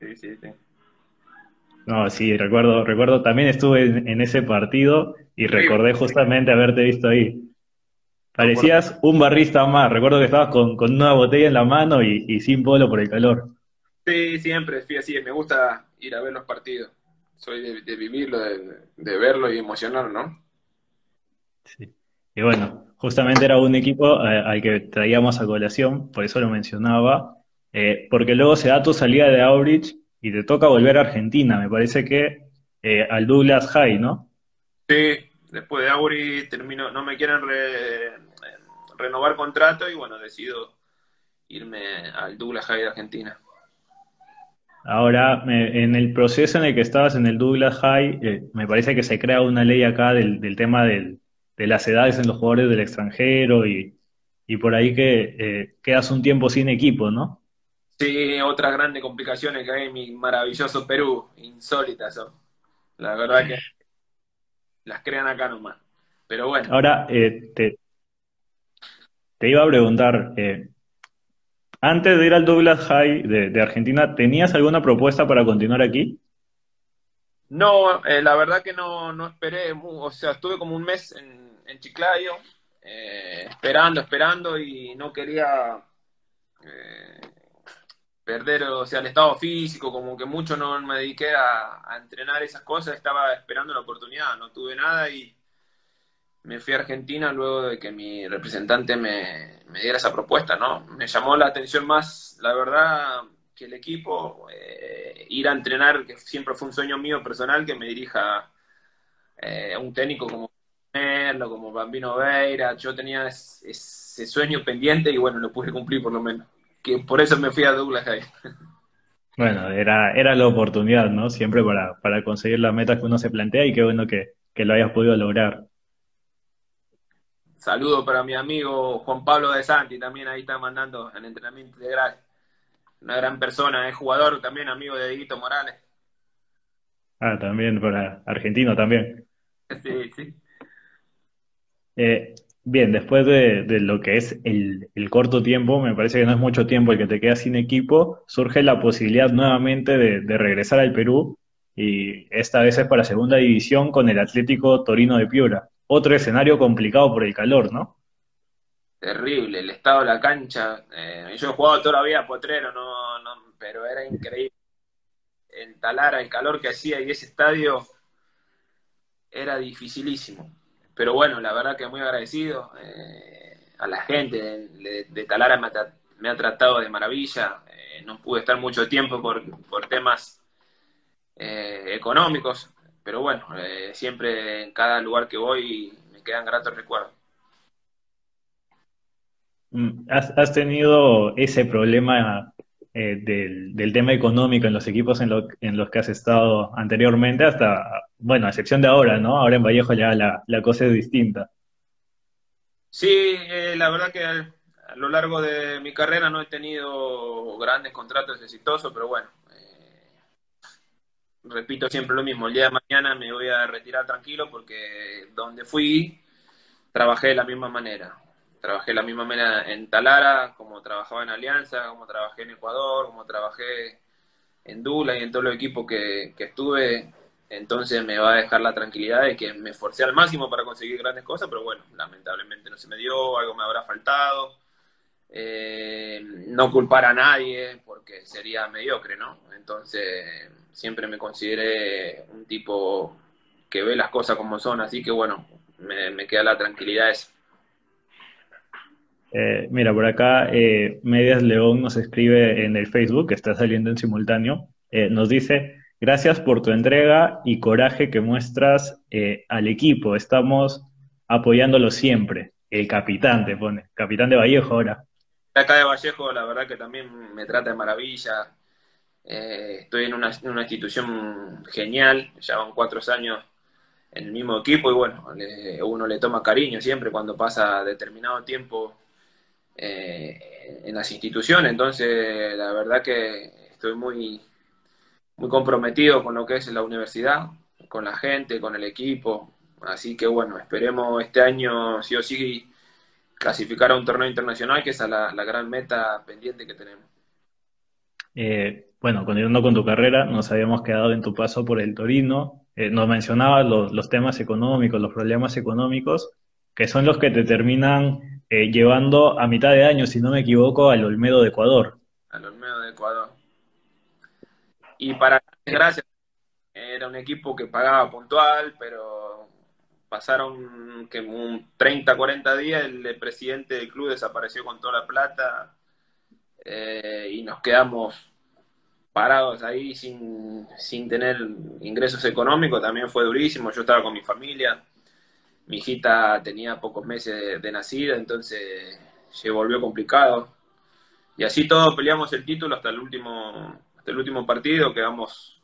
Sí, sí, sí.
No, sí, recuerdo, recuerdo, también estuve en, ese partido y recordé justamente haberte visto ahí. Parecías un barrista más, recuerdo que estabas con, una botella en la mano y sin polo por el calor.
Sí, siempre, fui así, me gusta ir a ver los partidos. Soy de, vivirlo, de, verlo y emocionar, ¿no?
Sí. Y bueno, justamente era un equipo eh, al que traíamos a colación, por eso lo mencionaba, eh, porque luego se da tu salida de Aurich y te toca volver a Argentina, me parece que eh, al Douglas High, ¿no?
Sí, después de Aurich termino, no me quieren renovar contrato y bueno, decido irme al Douglas High de Argentina.
Ahora, en el proceso en el que estabas en el Douglas High, eh, me parece que se crea una ley acá del, tema de las edades en los jugadores del extranjero y, por ahí que eh, quedas un tiempo sin equipo, ¿no?
Sí, otras grandes complicaciones que hay en mi maravilloso Perú, insólitas son. La verdad que las crean acá nomás. Pero bueno.
Ahora, eh, te, te iba a preguntar, eh, antes de ir al Douglas High de, Argentina, ¿tenías alguna propuesta para continuar aquí?
No, eh, la verdad que no, no esperé, o sea, estuve como un mes en, en Chiclayo, eh, esperando, esperando y no quería perder, o sea, el estado físico, como que mucho no me dediqué a, a entrenar esas cosas, estaba esperando la oportunidad, no tuve nada y me fui a Argentina luego de que mi representante me, diera esa propuesta, ¿no? Me llamó la atención más, la verdad, que el equipo, eh, ir a entrenar, que siempre fue un sueño mío personal, que me dirija eh, un técnico como Merlo, como Bambino Veira, yo tenía ese, sueño pendiente y bueno, lo pude cumplir por lo menos, que por eso me fui a Douglas High.
Bueno, era, era la oportunidad, ¿no? Siempre para, para conseguir las metas que uno se plantea y qué bueno que, que lo hayas podido lograr.
Saludo para mi amigo Juan Pablo de Santi, también ahí está mandando el entrenamiento integral. Una gran persona, es jugador también, amigo de Edito Morales.
Ah, también para argentino también.
Sí, sí.
Eh, bien, después de, lo que es el, corto tiempo, me parece que no es mucho tiempo el que te queda sin equipo, surge la posibilidad nuevamente de, regresar al Perú y esta vez es para segunda división con el Atlético Torino de Piura otro escenario complicado por el calor, ¿no?
Terrible, el estado de la cancha. Eh, yo he jugado toda la vida potrero, no, no, pero era increíble. En Talara, el calor que hacía y ese estadio era dificilísimo. Pero bueno, la verdad que muy agradecido eh, a la gente de, Talara, me ha, tratado de maravilla. Eh, no pude estar mucho tiempo por, por temas económicos, pero bueno, eh, siempre en cada lugar que voy me quedan gratos recuerdos.
Mm, ¿Has, tenido ese problema eh, del, tema económico en los equipos en, los que has estado anteriormente hasta, bueno, a excepción de ahora, ¿no? Ahora en Vallejo ya la, cosa es distinta.
Sí, eh, la verdad que a lo largo de mi carrera no he tenido grandes contratos exitosos, pero bueno, repito siempre lo mismo, el día de mañana me voy a retirar tranquilo porque donde fui trabajé de la misma manera. Trabajé de la misma manera en Talara, como trabajaba en Alianza, como trabajé en Ecuador, como trabajé en Dula y en todos los equipos que, estuve. Entonces me va a dejar la tranquilidad de que me esforcé al máximo para conseguir grandes cosas, pero bueno, lamentablemente no se me dio, algo me habrá faltado. Eh, no culpar a nadie porque sería mediocre, ¿no? Entonces siempre me consideré un tipo que ve las cosas como son, así que bueno, me, queda la tranquilidad.
Eh, mira, por acá eh, Medias León nos escribe en el Facebook, que está saliendo en simultáneo, eh, nos dice, gracias por tu entrega y coraje que muestras al equipo, estamos apoyándolo siempre. El capitán te pone, capitán de Vallejo ahora.
Acá de Vallejo, la verdad que también me trata de maravilla, eh, estoy en una, institución genial, ya van cuatro años en el mismo equipo y bueno, uno le toma cariño siempre cuando pasa determinado tiempo eh, en las instituciones, entonces la verdad que estoy muy, muy comprometido con lo que es la universidad, con la gente, con el equipo, así que bueno, esperemos este año sí o sí clasificar a un torneo internacional, que es la, la gran meta pendiente que tenemos.
Eh, bueno, continuando con tu carrera, nos habíamos quedado en tu paso por el Torino. Eh, nos mencionabas los, temas económicos, los problemas económicos, que son los que te terminan eh, llevando a mitad de año, si no me equivoco, al Olmedo de Ecuador.
Al Olmedo de Ecuador. Y para gracias, era un equipo que pagaba puntual, pero pasaron que un 30, 40 días, el presidente del club desapareció con toda la plata eh, y nos quedamos parados ahí sin, tener ingresos económicos, también fue durísimo, yo estaba con mi familia, mi hijita tenía pocos meses de, nacida, entonces se volvió complicado. Y así todos peleamos el título hasta el último, hasta el último partido, quedamos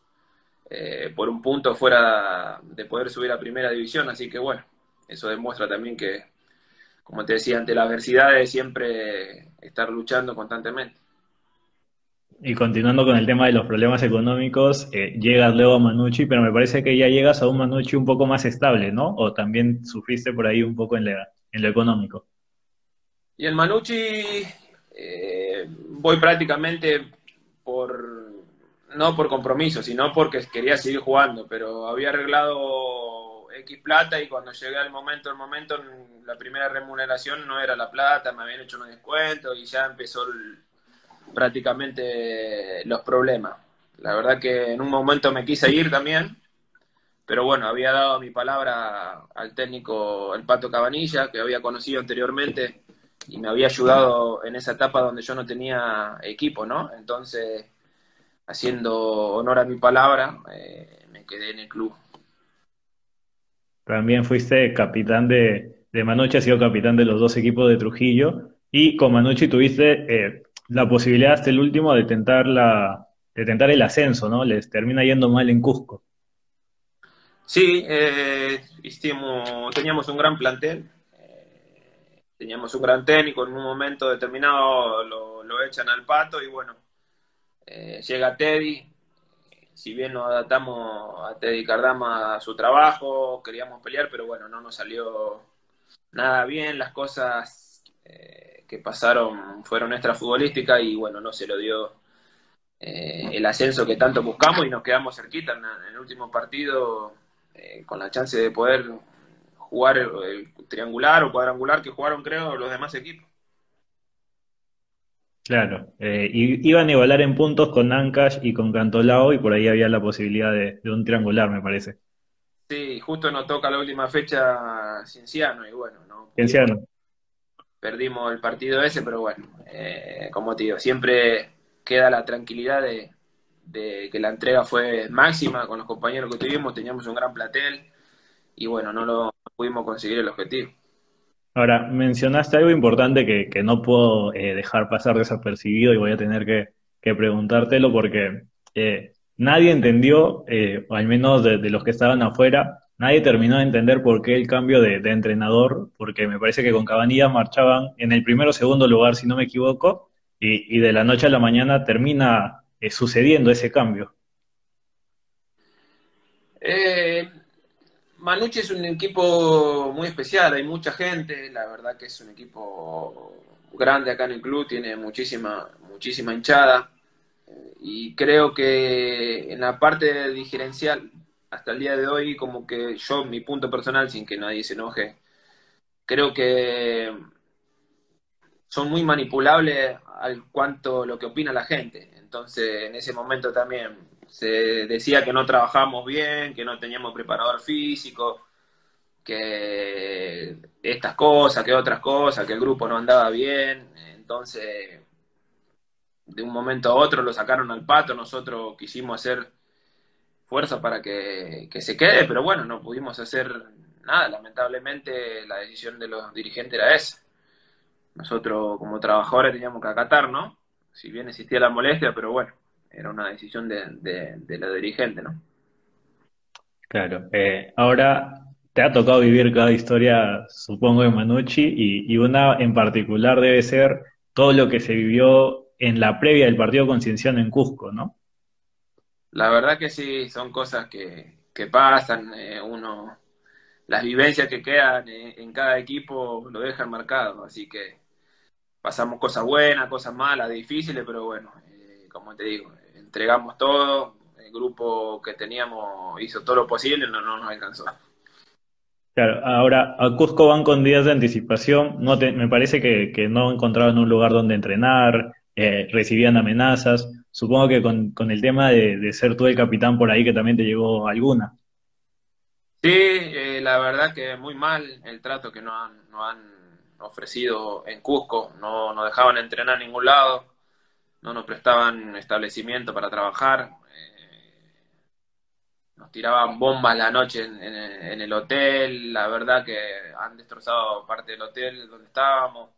eh, por un punto fuera de poder subir a primera división, así que bueno, eso demuestra también que, como te decía, ante la adversidad es siempre estar luchando constantemente.
Y continuando con el tema de los problemas económicos, eh, llegas luego a Manucci, pero me parece que ya llegas a un Manucci un poco más estable, ¿no? O también sufriste por ahí un poco en, en lo económico.
Y el Manucci eh, voy prácticamente por, no por compromiso, sino porque quería seguir jugando, pero había arreglado X plata y cuando llegué al momento, el momento, la primera remuneración no era la plata, me habían hecho un descuento y ya empezó prácticamente los problemas. La verdad que en un momento me quise ir también, pero bueno, había dado mi palabra al técnico, el Pato Cabanilla, que había conocido anteriormente y me había ayudado en esa etapa donde yo no tenía equipo, ¿no? Entonces, haciendo honor a mi palabra, eh, me quedé en el club.
También fuiste capitán de, de Manucci, has sido capitán de los dos equipos de Trujillo, y con Manucci tuviste eh, la posibilidad hasta el último de tentar, la, de tentar el ascenso, ¿no? Les termina yendo mal en Cusco.
Sí, eh, teníamos un gran plantel, teníamos un gran técnico, en un momento determinado lo, echan al pato y bueno, eh, llega Teddy, si bien nos adaptamos a Teddy Cardama a su trabajo, queríamos pelear, pero bueno, no nos salió nada bien, las cosas eh, que pasaron fueron extrafutbolísticas y bueno, no se lo dio eh, el ascenso que tanto buscamos y nos quedamos cerquita en, el último partido con la chance de poder jugar el, triangular o cuadrangular que jugaron, creo, los demás equipos.
Claro, eh, iban a igualar en puntos con Ancash y con Cantolao y por ahí había la posibilidad de, un triangular, me parece.
Sí, justo nos toca la última fecha Cienciano y bueno, no.
Cienciano.
Perdimos el partido ese, pero bueno, eh, como te digo, siempre queda la tranquilidad de, que la entrega fue máxima con los compañeros que tuvimos, teníamos un gran platel y bueno, no lo pudimos conseguir el objetivo.
Ahora, mencionaste algo importante que, no puedo eh, dejar pasar desapercibido y voy a tener que, preguntártelo porque eh, nadie entendió, eh, o al menos de, los que estaban afuera, nadie terminó de entender por qué el cambio de, entrenador, porque me parece que con Cabanillas marchaban en el primero o segundo lugar, si no me equivoco, y, de la noche a la mañana termina sucediendo ese cambio.
Eh, es un equipo muy especial, hay mucha gente, la verdad que es un equipo grande acá en el club, tiene muchísima, muchísima hinchada y creo que en la parte diferencial hasta el día de hoy como que yo, mi punto personal, sin que nadie se enoje, creo que son muy manipulables al cuanto lo que opina la gente. Entonces, en ese momento también se decía que no trabajamos bien, que no teníamos preparador físico, que estas cosas, que otras cosas, que el grupo no andaba bien. Entonces, de un momento a otro lo sacaron al pato, nosotros quisimos hacer fuerza para que, se quede, pero bueno, no pudimos hacer nada. Lamentablemente la decisión de los dirigentes era esa. Nosotros como trabajadores teníamos que acatar, ¿no? Si bien existía la molestia, pero bueno era una decisión de, de, la dirigente, ¿no?
Claro. Eh, ahora te ha tocado vivir cada historia, supongo, de Manucci, y, una en particular debe ser todo lo que se vivió en la previa del partido con Cienciano en Cusco, ¿no?
La verdad que sí, son cosas que, pasan, eh, uno, las vivencias que quedan eh, en cada equipo lo dejan marcado, así que pasamos cosas buenas, cosas malas, difíciles, pero bueno, como te digo, entregamos todo, el grupo que teníamos hizo todo lo posible, no, no nos alcanzó.
Claro, ahora a Cusco van con días de anticipación, no me parece que, no encontraban un lugar donde entrenar, eh, recibían amenazas, supongo que con, el tema de, ser tú el capitán por ahí que también te llegó alguna.
Sí, eh, la verdad que muy mal el trato que nos han, nos han ofrecido en Cusco, no nos dejaban entrenar a ningún lado, no nos prestaban establecimiento para trabajar, eh, nos tiraban bombas la noche en, el hotel, la verdad que han destrozado parte del hotel donde estábamos.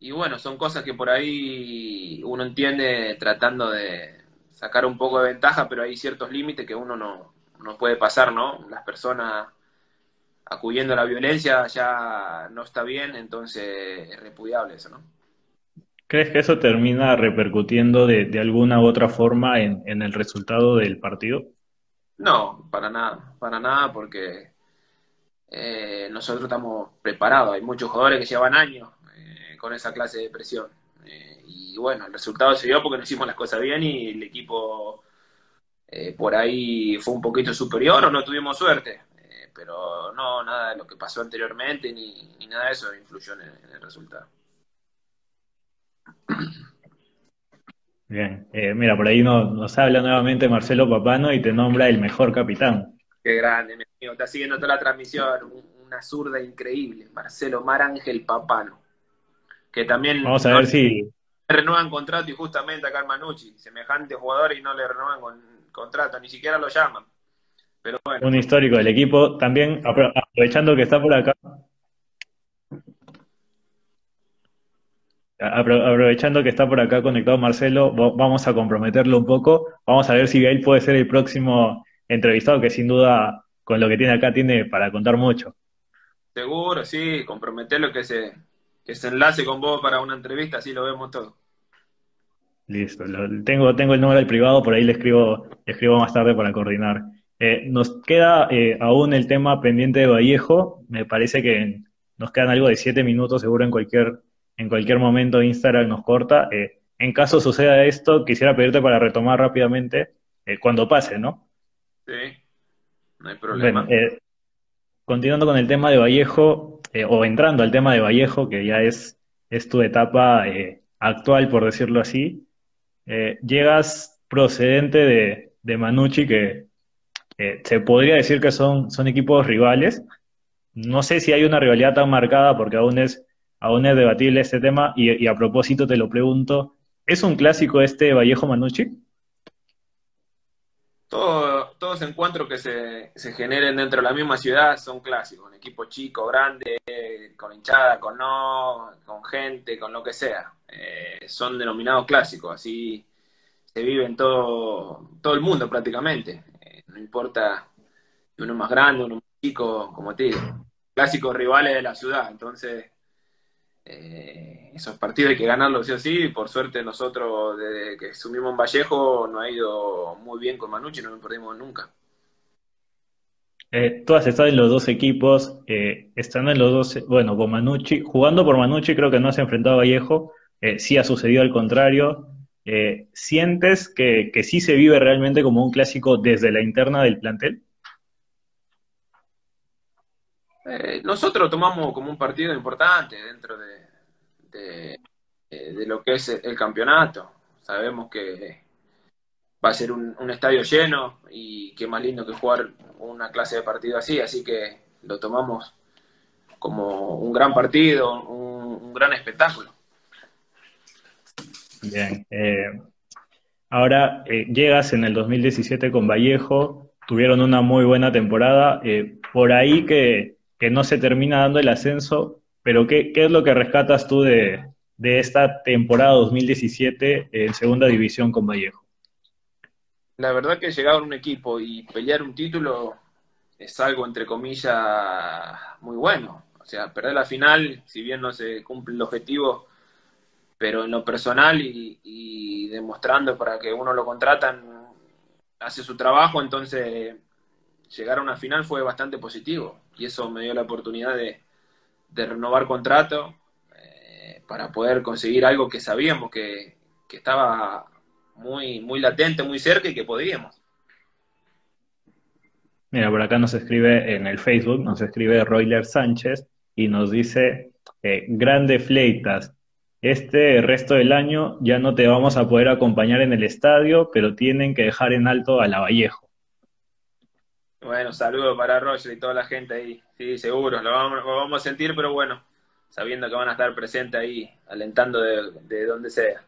Y bueno, son cosas que por ahí uno entiende tratando de sacar un poco de ventaja, pero hay ciertos límites que uno no, no puede pasar, ¿no? Las personas acudiendo a la violencia ya no está bien, entonces es repudiable eso, ¿no?
¿Crees que eso termina repercutiendo de, alguna u otra forma en, el resultado del partido?
No, para nada, para nada, porque eh, nosotros estamos preparados. Hay muchos jugadores que llevan años con esa clase de presión. y bueno, el resultado se dio porque no hicimos las cosas bien y el equipo por ahí fue un poquito superior o no tuvimos suerte pero no, nada de lo que pasó anteriormente ni, nada de eso influyó en el, resultado.
Bien, eh, mira, por ahí nos, habla nuevamente Marcelo Papano y te nombra el mejor capitán.
Qué grande, mi amigo, está siguiendo toda la transmisión, una zurda increíble, Marcelo Mar Ángel Papano, que también...
Vamos a ver si...
Renuevan contrato y justamente acá Manucci, semejante jugador y no le renuevan con, contrato, ni siquiera lo llaman.
Un histórico del equipo. También aprovechando que está por acá. Aprovechando que está por acá conectado Marcelo, vamos a comprometerlo un poco. Vamos a ver si él puede ser el próximo entrevistado, que sin duda con lo que tiene acá tiene para contar mucho.
Seguro, sí, comprometerlo que se, que se enlace con vos para una entrevista, así lo vemos todo.
Listo, tengo, tengo el número del privado, por ahí le escribo, le escribo más tarde para coordinar. Eh, nos queda eh, aún el tema pendiente de Vallejo. Me parece que nos quedan algo de siete minutos, seguro en cualquier, en cualquier momento Instagram nos corta. Eh, en caso suceda esto, quisiera pedirte para retomar rápidamente cuando pase, ¿no?
Sí, no hay problema.
continuando con el tema de Vallejo, o entrando al tema de Vallejo, que ya es, tu etapa actual, por decirlo así, llegas procedente de, de Manucci, que eh, se podría decir que son, equipos rivales. No sé si hay una rivalidad tan marcada porque aún es, aún es debatible este tema y, a propósito te lo pregunto, ¿es un clásico este Vallejo Manucci?
Todo, todos encuentros que se, generen dentro de la misma ciudad son clásicos, un equipo chico, grande, con hinchada, con no, con gente, con lo que sea. Eh, son denominados clásicos, así se vive en todo, todo el mundo prácticamente no importa uno más grande, uno más chico, como te digo, clásicos rivales de la ciudad, entonces eh, esos partidos hay que ganarlos sí o sí, por suerte nosotros desde que sumimos en Vallejo nos ha ido muy bien con Manucci, no nos perdimos nunca.
Eh, tú has estado en los dos equipos, eh, estando en los dos, bueno, con Manucci, jugando por Manucci creo que no se ha enfrentado a Vallejo, eh, sí ha sucedido al contrario, eh, ¿Sientes que, sí se vive realmente como un clásico desde la interna del plantel?
Eh, nosotros tomamos como un partido importante dentro de, de, lo que es el campeonato. Sabemos que va a ser un, estadio lleno y qué más lindo que jugar una clase de partido así, así que lo tomamos como un gran partido, un gran espectáculo.
Bien. Eh, ahora eh, llegas en el 2017 con Vallejo, tuvieron una muy buena temporada, eh, por ahí que, no se termina dando el ascenso, pero ¿qué, es lo que rescatas tú de, esta temporada 2017 en segunda división con Vallejo?
La verdad que llegar a un equipo y pelear un título es algo, entre comillas, muy bueno. O sea, perder la final, si bien no se cumple el objetivo, pero en lo personal y, demostrando para que uno lo contratan, hace su trabajo, entonces llegar a una final fue bastante positivo y eso me dio la oportunidad de, renovar contrato eh, para poder conseguir algo que sabíamos que, estaba muy, muy latente, muy cerca y que podíamos.
Mira, por acá nos escribe en el Facebook, nos escribe Royler Sánchez y nos dice, eh, grande Fleitas, este resto del año ya no te vamos a poder acompañar en el estadio, pero tienen que dejar en alto a la Vallejo.
Bueno, saludos para Roger y toda la gente ahí. Sí, seguro, lo vamos, a sentir, pero bueno, sabiendo que van a estar presentes ahí, alentando de, donde sea.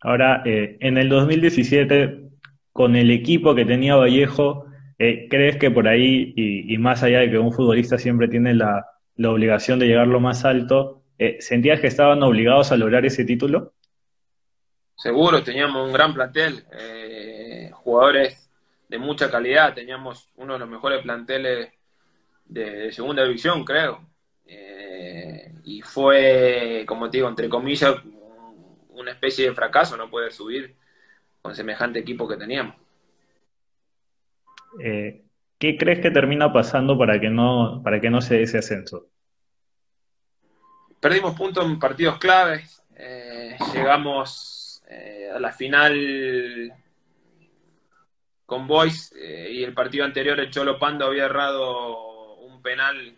Ahora, eh, en el 2017, con el equipo que tenía Vallejo, eh, ¿crees que por ahí, y, más allá de que un futbolista siempre tiene la, la obligación de llegar lo más alto, eh, ¿sentías que estaban obligados a lograr ese título?
Seguro, teníamos un gran plantel, eh, jugadores de mucha calidad, teníamos uno de los mejores planteles de, segunda división, creo. Eh, y fue, como te digo, entre comillas, una especie de fracaso no poder subir con semejante equipo que teníamos.
¿Qué crees que termina pasando para que no, para que no se dé ese ascenso?
perdimos puntos en partidos claves. Eh, llegamos eh, a la final con Boys y el partido anterior el Cholo Pando había errado un penal,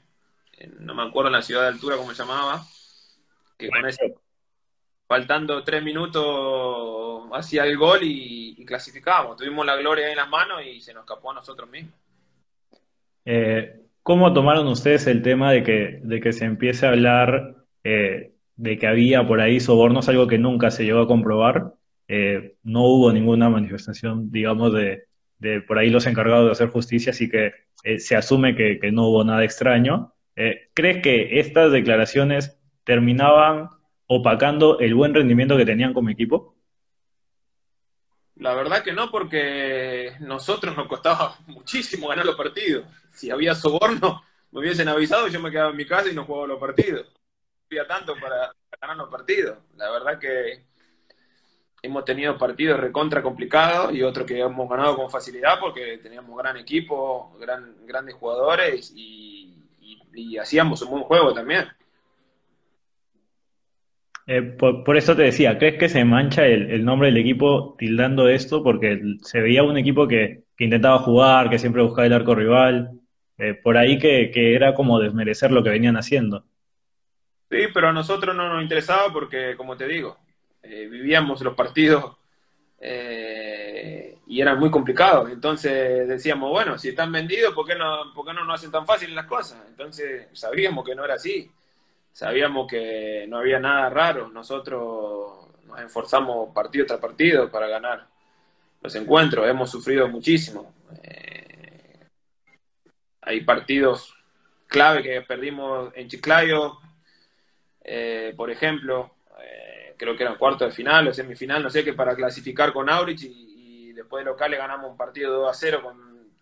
no me acuerdo en la ciudad de altura cómo se llamaba, que con ese, faltando tres minutos hacía el gol y, clasificábamos. Tuvimos la gloria en las manos y se nos escapó a nosotros mismos.
Eh, ¿Cómo tomaron ustedes el tema de que, de que se empiece a hablar eh, de que había por ahí sobornos, algo que nunca se llegó a comprobar? Eh, no hubo ninguna manifestación, digamos, de, de, por ahí los encargados de hacer justicia, así que se asume que, no hubo nada extraño. ¿Crees que estas declaraciones terminaban opacando el buen rendimiento que tenían como equipo?
La verdad que no, porque nosotros nos costaba muchísimo ganar los partidos si había soborno, me hubiesen avisado, yo me quedaba en mi casa y no jugaba los partidos. No había tanto para, ganar los partidos. La verdad que hemos tenido partidos recontra complicados y otros que hemos ganado con facilidad porque teníamos gran equipo, gran, grandes jugadores y, y, hacíamos un buen juego también.
Eh, por, eso te decía, ¿crees que se mancha el, el, nombre del equipo tildando esto? Porque se veía un equipo que, que intentaba jugar, que siempre buscaba el arco rival. Eh, por ahí que, era como desmerecer lo que venían haciendo.
Sí, pero a nosotros no nos interesaba porque, como te digo, eh, vivíamos los partidos eh, y eran muy complicados. Entonces decíamos, bueno, si están vendidos, ¿por qué no, por qué no nos hacen tan fáciles las cosas? Entonces sabíamos que no era así. Sabíamos que no había nada raro. Nosotros nos esforzamos partido tras partido para ganar los encuentros. Hemos sufrido muchísimo. Hay partidos clave que perdimos en Chiclayo, eh, por ejemplo, eh, creo que era cuarto de final o semifinal, no sé, que para clasificar con Aurich y, después de local le ganamos un partido 2 a 0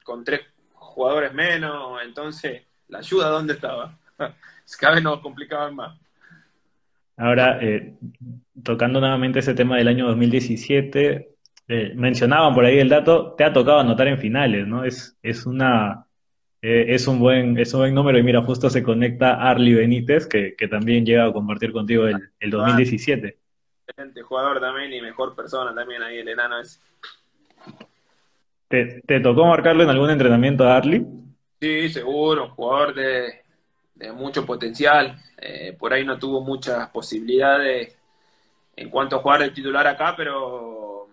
con, tres jugadores menos, entonces, ¿la ayuda dónde estaba? Cada vez nos complicaban más.
Ahora, eh, tocando nuevamente ese tema del año 2017, mencionaban por ahí el dato, te ha tocado anotar en finales, ¿no? Es, es una eh, es, un buen, es un buen número y mira, justo se conecta Arly Benítez, que, también llega a compartir contigo el, el 2017.
Excelente jugador también y mejor persona también ahí, el enano es.
¿Te, tocó marcarlo en algún entrenamiento a Arly?
Sí, seguro, jugador de, mucho potencial. Eh, por ahí no tuvo muchas posibilidades en cuanto a jugar el titular acá, pero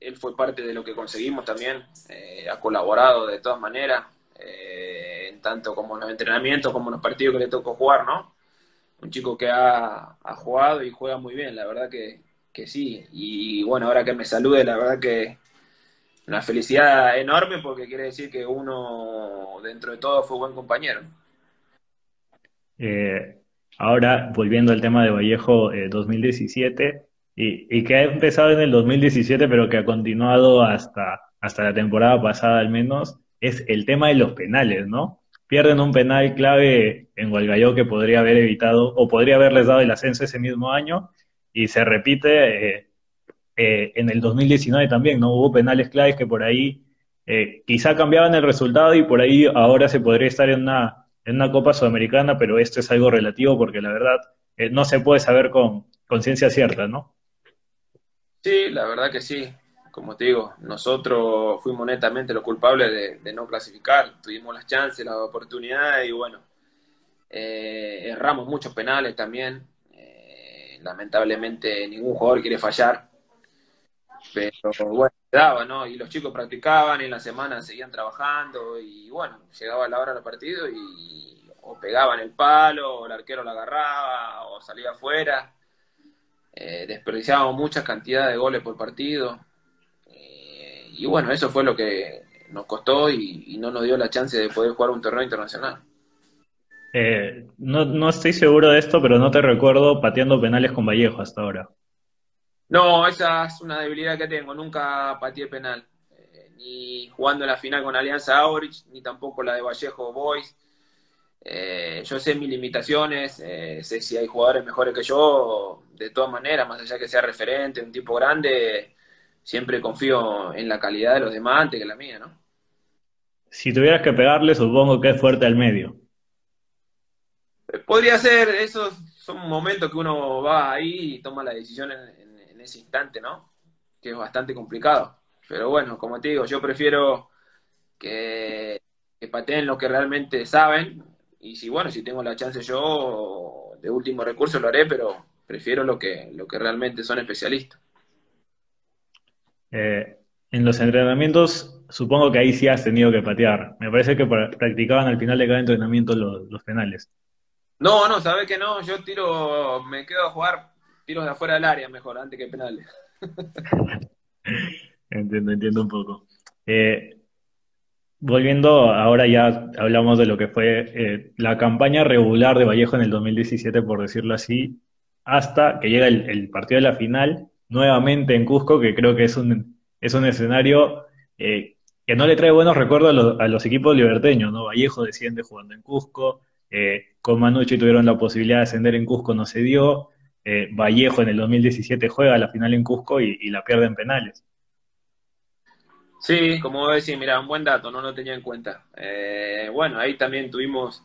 él fue parte de lo que conseguimos también. Eh, ha colaborado de todas maneras eh, tanto como en los entrenamientos como en los partidos que le tocó jugar, ¿no? Un chico que ha, jugado y juega muy bien, la verdad que, sí. Y bueno, ahora que me salude, la verdad que una felicidad enorme porque quiere decir que uno dentro de todo fue buen compañero.
Eh, ahora, volviendo al tema de Vallejo 2017, eh, y, y, que ha empezado en el 2017, pero que ha continuado hasta, hasta la temporada pasada al menos, es el tema de los penales, ¿no? Pierden un penal clave en Gualgayó que podría haber evitado o podría haberles dado el ascenso ese mismo año y se repite eh, eh, en el 2019 también, ¿no? Hubo penales claves que por ahí eh, quizá cambiaban el resultado y por ahí ahora se podría estar en una, en una Copa Sudamericana, pero esto es algo relativo porque la verdad no se puede saber con ciencia cierta, ¿no?
Sí, la verdad que sí como te digo, nosotros fuimos netamente los culpables de, no clasificar. Tuvimos las chances, las oportunidades y bueno, eh, erramos muchos penales también. Eh, lamentablemente ningún jugador quiere fallar. Pero bueno, daba, ¿no? Y los chicos practicaban y en la semana seguían trabajando y bueno, llegaba la hora del partido y o pegaban el palo, o el arquero la agarraba, o salía afuera. Eh, desperdiciábamos muchas cantidades de goles por partido y bueno, eso fue lo que nos costó y, no nos dio la chance de poder jugar un torneo internacional.
Eh, no, no estoy seguro de esto, pero no te recuerdo pateando penales con Vallejo hasta ahora.
No, esa es una debilidad que tengo. Nunca pateé penal. Eh, ni jugando la final con Alianza Aurich, ni tampoco la de Vallejo Boys. Eh, yo sé mis limitaciones, sé si hay jugadores mejores que yo, de todas maneras, más allá que sea referente, un tipo grande, siempre confío en la calidad de los demás antes que la mía, ¿no?
Si tuvieras que pegarle, supongo que es fuerte al medio.
Podría ser, eso son momentos que uno va ahí y toma la decisión en, en ese instante, ¿no? Que es bastante complicado. Pero bueno, como te digo, yo prefiero que, que pateen lo que realmente saben. Y si, bueno, si tengo la chance yo, de último recurso lo haré, pero prefiero lo que, lo que realmente son especialistas.
Eh, en los entrenamientos, supongo que ahí sí has tenido que patear. Me parece que practicaban al final de cada entrenamiento los, los penales.
No, no, sabes que no. Yo tiro, me quedo a jugar tiros de afuera del área mejor, antes que penales.
entiendo, entiendo un poco. Eh, volviendo, ahora ya hablamos de lo que fue eh, la campaña regular de Vallejo en el 2017, por decirlo así, hasta que llega el, partido de la final, nuevamente en Cusco, que creo que es un, es un escenario eh, que no le trae buenos recuerdos a los, equipos liberteños, ¿no? Vallejo desciende jugando en Cusco, con Manucci tuvieron la posibilidad de ascender en Cusco, no se dio, Vallejo en el 2017 juega la final en Cusco y, y la pierde en penales.
Sí, como decís, mira, un buen dato, no lo tenía en cuenta. Eh, bueno, ahí también tuvimos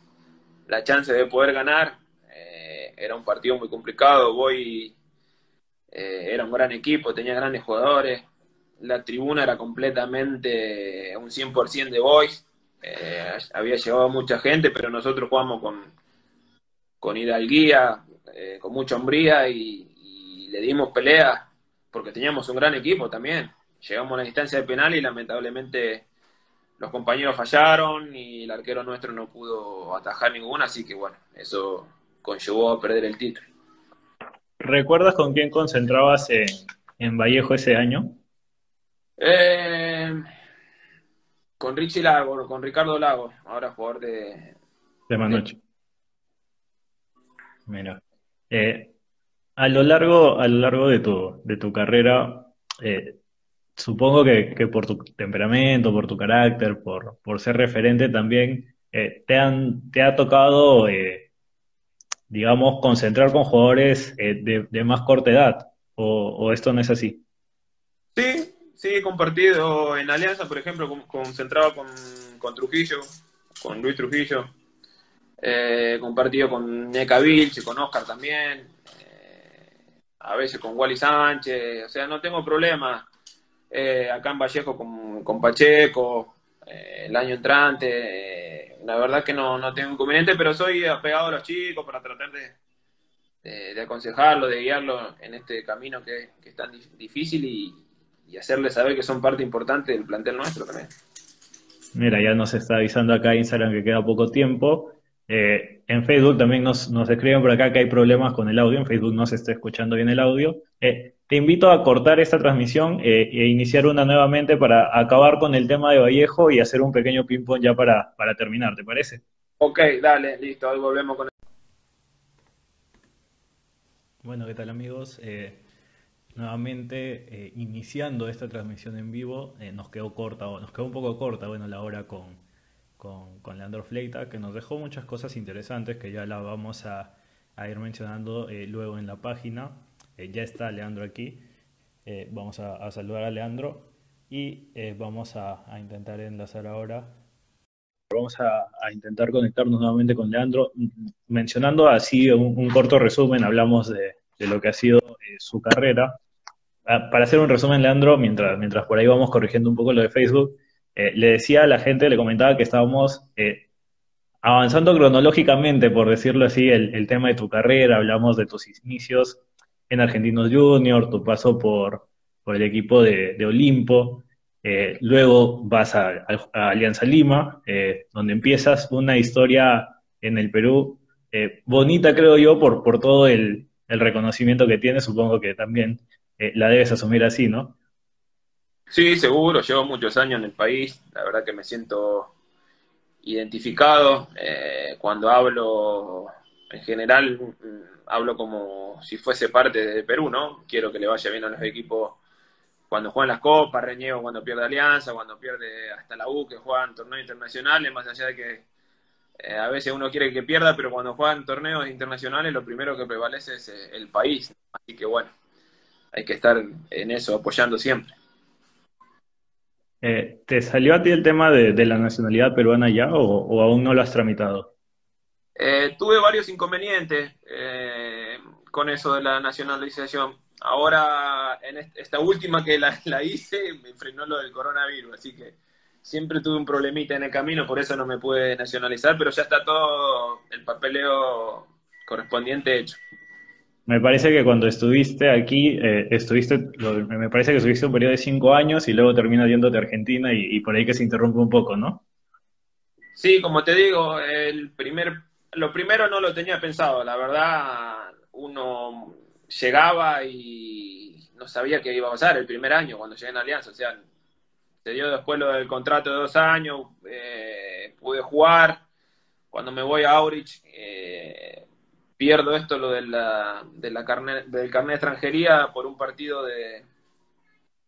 la chance de poder ganar. Eh, era un partido muy complicado. Voy eh, era un gran equipo, tenía grandes jugadores. La tribuna era completamente un 100% de boys. había llegado mucha gente, pero nosotros jugamos con, con hidalguía, con mucha hombría y, y le dimos pelea porque teníamos un gran equipo también llegamos a la instancia de penal y lamentablemente los compañeros fallaron y el arquero nuestro no pudo atajar ninguna, así que bueno, eso conllevó a perder el título.
¿Recuerdas con quién concentrabas en, Vallejo ese año?
Eh, con Richie Lago, con Ricardo Lago, ahora jugador de...
De Manoche. Mira. Eh, a lo largo, a lo largo de tu, de tu carrera, eh, supongo que, por tu temperamento, por tu carácter, por, por ser referente también, eh, te, han, te ha tocado, eh, digamos, concentrar con jugadores eh, de, más corta edad, o, esto no es así.
Sí, sí, he compartido en Alianza, por ejemplo, concentrado con, con Trujillo, con Luis Trujillo, compartido con Neca Vilche, con Oscar también, a veces con Wally Sánchez, o sea, no tengo problema eh, acá en Vallejo con, Pacheco, eh, el año entrante. Eh, la verdad que no, no tengo inconveniente, pero soy apegado a los chicos para tratar de, de, aconsejarlo, de guiarlo en este camino que, es tan difícil y, y hacerles saber que son parte importante del plantel nuestro también.
Mira, ya nos está avisando acá Instagram que queda poco tiempo. Eh, en Facebook también nos, nos, escriben por acá que hay problemas con el audio. En Facebook no se está escuchando bien el audio. Te invito a cortar esta transmisión eh, e iniciar una nuevamente para acabar con el tema de Vallejo y hacer un pequeño ping-pong ya para, para terminar, ¿te parece?
Ok, dale, listo, ahí volvemos con
Bueno, ¿qué tal amigos? nuevamente iniciando esta transmisión en vivo, nos quedó corta, o nos quedó un poco corta, bueno, la hora con, con, con Leandro Fleita, que nos dejó muchas cosas interesantes que ya la vamos a, ir mencionando eh, luego en la página. Eh, ya está Leandro aquí. Eh, vamos a, saludar a Leandro y vamos a, intentar enlazar ahora. Vamos a, intentar conectarnos nuevamente con Leandro, mencionando así un, corto resumen, hablamos de, lo que ha sido su carrera. Ah, para hacer un resumen, Leandro, mientras, mientras por ahí vamos corrigiendo un poco lo de Facebook, eh, le decía a la gente, le comentaba que estábamos eh, avanzando cronológicamente, por decirlo así, el, tema de tu carrera, hablamos de tus inicios en Argentinos Junior, tu paso por, el equipo de, Olimpo, eh, luego vas a, Alianza Lima, donde empiezas una historia en el Perú bonita, creo yo, por, por todo el, el, reconocimiento que tienes, supongo que también la debes asumir así, ¿no?
Sí, seguro, llevo muchos años en el país, la verdad que me siento identificado. Eh, cuando hablo, en general, hablo como si fuese parte de Perú, ¿no? Quiero que le vaya bien a los equipos cuando juegan las copas, reñego cuando pierde Alianza, cuando pierde hasta la U, que juegan torneos internacionales, más allá de que eh, a veces uno quiere que pierda, pero cuando juegan torneos internacionales lo primero que prevalece es eh, el país. Así que bueno, hay que estar en eso apoyando siempre.
Eh, ¿Te salió a ti el tema de, la nacionalidad peruana ya o, aún no lo has tramitado?
Eh, tuve varios inconvenientes eh, con eso de la nacionalización. Ahora, en esta última que la, la, hice, me frenó lo del coronavirus, así que siempre tuve un problemita en el camino, por eso no me pude nacionalizar, pero ya está todo el papeleo correspondiente hecho.
Me parece que cuando estuviste aquí, eh, estuviste, me parece que estuviste un periodo de cinco años y luego terminas yéndote a Argentina y, por ahí que se interrumpe un poco, ¿no?
Sí, como te digo, el primer, lo primero no lo tenía pensado, la verdad, uno llegaba y no sabía qué iba a pasar el primer año cuando llegué en Alianza, o sea, se dio después lo del contrato de dos años, eh, pude jugar, cuando me voy a Aurich, eh, pierdo esto, lo de la, de la carne, del carnet de extranjería por un partido de,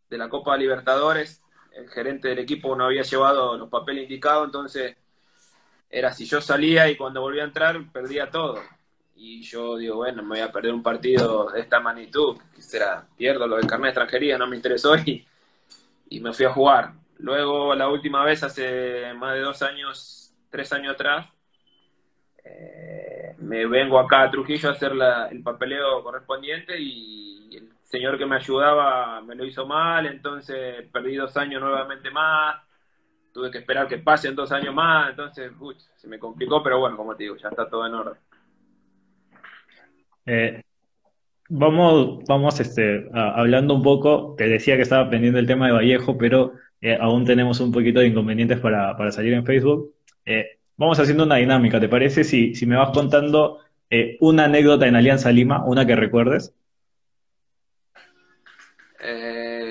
de la Copa Libertadores. El gerente del equipo no había llevado los papeles indicados, entonces era si yo salía y cuando volvía a entrar perdía todo. Y yo digo, bueno, me voy a perder un partido de esta magnitud, que será, pierdo lo del carnet de extranjería, no me interesó y, y me fui a jugar. Luego, la última vez, hace más de dos años, tres años atrás, eh, me vengo acá a Trujillo a hacer el papeleo correspondiente y el señor que me ayudaba me lo hizo mal, entonces perdí dos años nuevamente más, tuve que esperar que pasen dos años más, entonces se me complicó, pero bueno, como te digo, ya está todo en orden.
Eh, vamos, vamos este, hablando un poco, te decía que estaba pendiente el tema de Vallejo, pero eh, aún tenemos un poquito de inconvenientes para, para salir en Facebook. Eh, vamos haciendo una dinámica, ¿te parece? Si, si me vas contando una anécdota en Alianza Lima, una que recuerdes. Eh...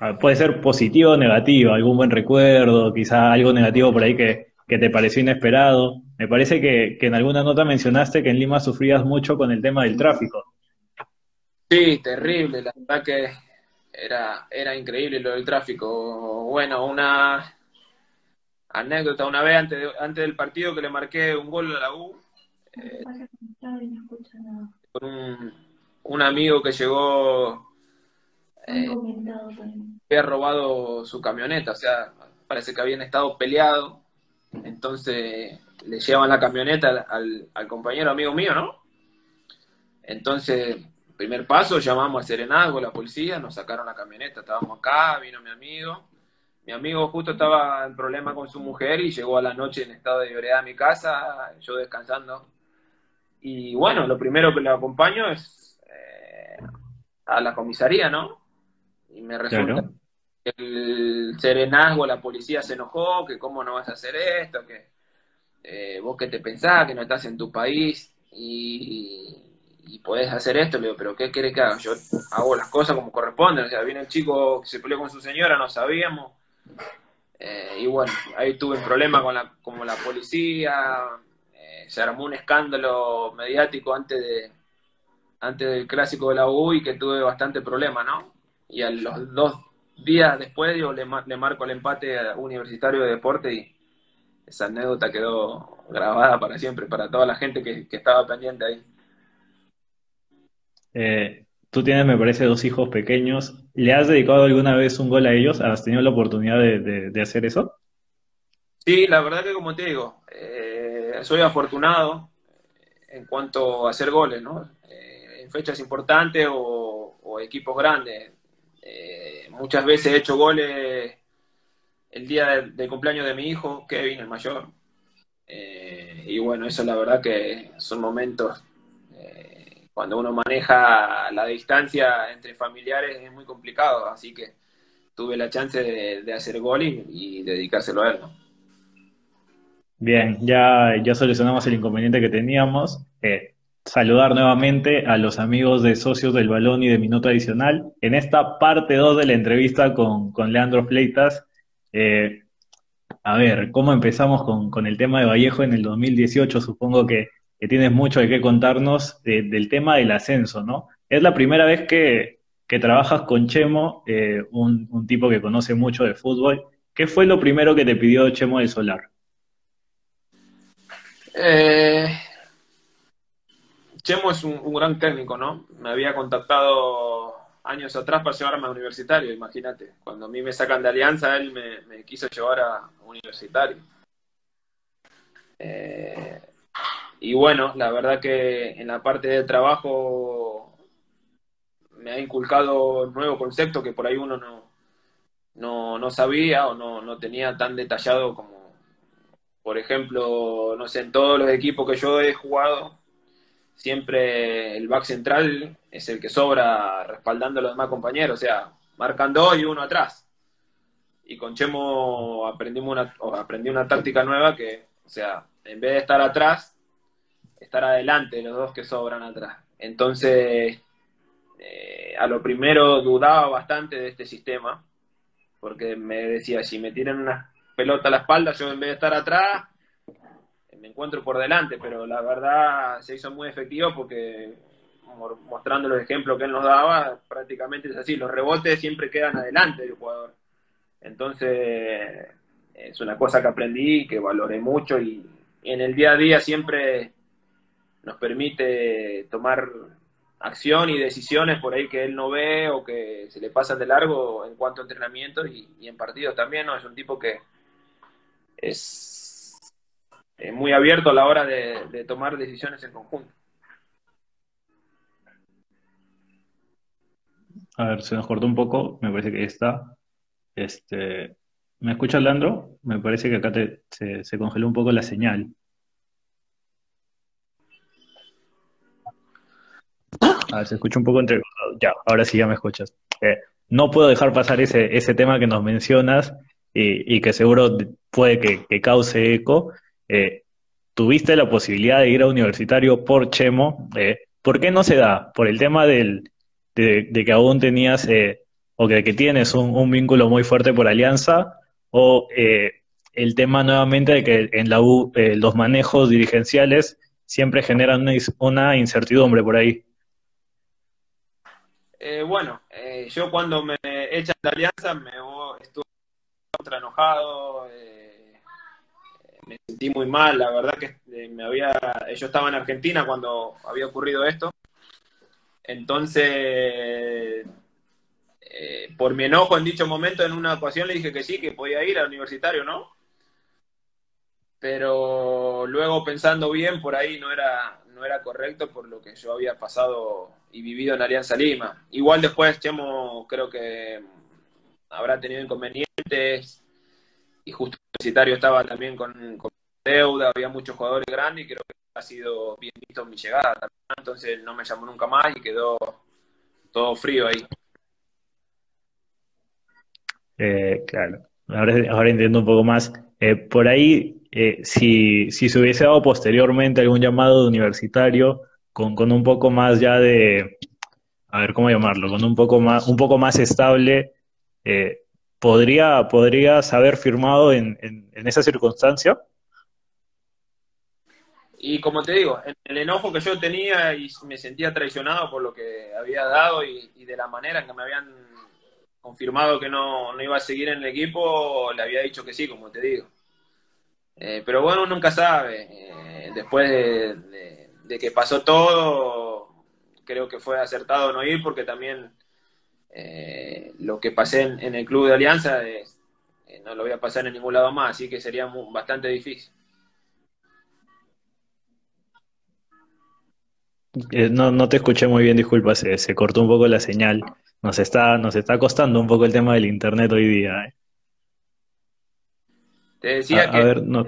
Ah, puede ser positivo o negativo, algún buen recuerdo, quizá algo negativo por ahí que, te pareció inesperado. Me parece que, en alguna nota mencionaste que en Lima sufrías mucho con el tema del tráfico.
Sí, terrible, la verdad que era, era increíble lo del tráfico. Bueno, una, anécdota, una vez antes, antes del partido que le marqué un gol a la U, eh, con un, amigo que llegó, eh, había robado su camioneta, o sea, parece que habían estado peleados, entonces le llevan la camioneta al, al compañero amigo mío, ¿no? Entonces, primer paso, llamamos al Serenazgo, la policía, nos sacaron la camioneta, estábamos acá, vino mi amigo, mi amigo justo estaba en problema con su mujer y llegó a la noche en estado de ebriedad a mi casa, yo descansando. Y bueno, lo primero que le acompaño es eh, a la comisaría, ¿no? Y me resulta que el serenazgo, la policía se enojó, que cómo no vas a hacer esto, que eh, vos que te pensás, que no estás en tu país y, y podés hacer esto. Le digo, pero ¿qué quiere que haga? Yo hago las cosas como corresponden. O sea, viene el chico que se peleó con su señora, no sabíamos eh, y bueno, ahí tuve un problema con la, como la policía, eh, se armó un escándalo mediático antes de antes del clásico de la U y que tuve bastante problema, ¿no? Y a los dos días después yo le, le marco el empate a Universitario de Deporte y esa anécdota quedó grabada para siempre, para toda la gente que, que estaba pendiente ahí.
Eh, Tú tienes, me parece, dos hijos pequeños. ¿Le has dedicado alguna vez un gol a ellos? ¿Has tenido la oportunidad de, hacer eso?
Sí, la verdad que como te digo, eh, soy afortunado en cuanto a hacer goles, ¿no? Eh, en fechas importantes o, equipos grandes. Eh, muchas veces he hecho goles el día del, cumpleaños de mi hijo, Kevin, el mayor. y bueno, eso la verdad que son momentos cuando uno maneja la distancia entre familiares es muy complicado, así que tuve la chance de, hacer gol y, dedicárselo a él.
Bien, ya, ya solucionamos el inconveniente que teníamos. Eh, saludar nuevamente a los amigos de socios del balón y de Minuto Adicional. En esta parte 2 de la entrevista con, Leandro Fleitas, eh, a ver, ¿cómo empezamos con, con, el tema de Vallejo en el 2018? Supongo que que tienes mucho de qué contarnos del tema del ascenso, ¿no? Es la primera vez que, trabajas con Chemo, eh, un, tipo que conoce mucho de fútbol. ¿Qué fue lo primero que te pidió Chemo del Solar?
Eh, Chemo es un, gran técnico, ¿no? Me había contactado años atrás para llevarme a universitario, imagínate. Cuando a mí me sacan de alianza, él me, quiso llevar a universitario Eh, y bueno, la verdad que en la parte de trabajo me ha inculcado nuevo concepto que por ahí uno no, no, sabía o no, no tenía tan detallado como, por ejemplo, no sé, en todos los equipos que yo he jugado, siempre el back central es el que sobra respaldando a los demás compañeros, o sea, marcan dos y uno atrás. Y con Chemo aprendimos aprendí una táctica nueva que, o sea, en vez de estar atrás, estar adelante, los dos que sobran atrás. Entonces, eh, a lo primero dudaba bastante de este sistema, porque me decía, si me tiran una pelota a la espalda, yo en vez de estar atrás, encuentro por delante, pero la verdad se hizo muy efectivo porque mostrando los ejemplos que él nos daba, prácticamente es así, los rebotes siempre quedan adelante del jugador. Entonces, es una cosa que aprendí y que valoré mucho y en el día a día siempre nos permite tomar acción y decisiones por ahí que él no ve o que se le pasan de largo en cuanto a entrenamiento y, en partidos también, ¿no? Es un tipo que es, muy abierto a la hora de tomar decisiones en conjunto.
A ver, se nos cortó un poco, me parece que está. Este, ¿me escuchas, Leandro? Me parece que acá se, congeló un poco la señal. A ver, se escucha un poco entre... Ya, ahora sí ya me escuchas. Eh, no puedo dejar pasar ese, ese tema que nos mencionas y, que seguro puede que, cause eco. Eh, tuviste la posibilidad de ir a universitario por Chemo. Eh, ¿Por qué no se da? ¿Por el tema del, de, que aún tenías eh, o que, que tienes un, vínculo muy fuerte por Alianza o el tema nuevamente de que en la U los manejos dirigenciales siempre generan una, incertidumbre por ahí.
bueno, yo cuando me echan de Alianza me estuve contra me sentí muy mal, la verdad que me había, yo estaba en Argentina cuando había ocurrido esto entonces, eh, por mi enojo en dicho momento, en una ocasión le dije que sí, que podía ir al universitario, ¿no? Pero luego pensando bien, por ahí no era, no era correcto por lo que yo había pasado y vivido en Alianza Lima. Igual después Chemo creo que habrá tenido inconvenientes y justo universitario estaba también con, deuda, había muchos jugadores grandes y creo que ha sido bien visto mi llegada también, entonces no me llamó nunca más y quedó todo frío ahí.
Eh, claro, ahora, entiendo un poco más. Eh, por ahí, eh, si, si, se hubiese dado posteriormente algún llamado universitario con, con, un poco más ya de, a ver cómo llamarlo, con un poco más, un poco más estable, ¿podría, ¿podrías haber firmado en, en, esa circunstancia?
Y como te digo, el enojo que yo tenía y me sentía traicionado por lo que había dado y, de la manera en que me habían confirmado que no, iba a seguir en el equipo, le había dicho que sí, como te digo. Eh, pero bueno, nunca sabe. Eh, después de, que pasó todo, creo que fue acertado no ir porque también eh, lo que pasé en, el club de Alianza no lo voy a pasar en ningún lado más, así que sería bastante difícil.
Eh, no, no te escuché muy bien, disculpa, se, cortó un poco la señal. Nos está, nos está costando un poco el tema del internet hoy día.
¿eh? Te decía que.
A ver, no.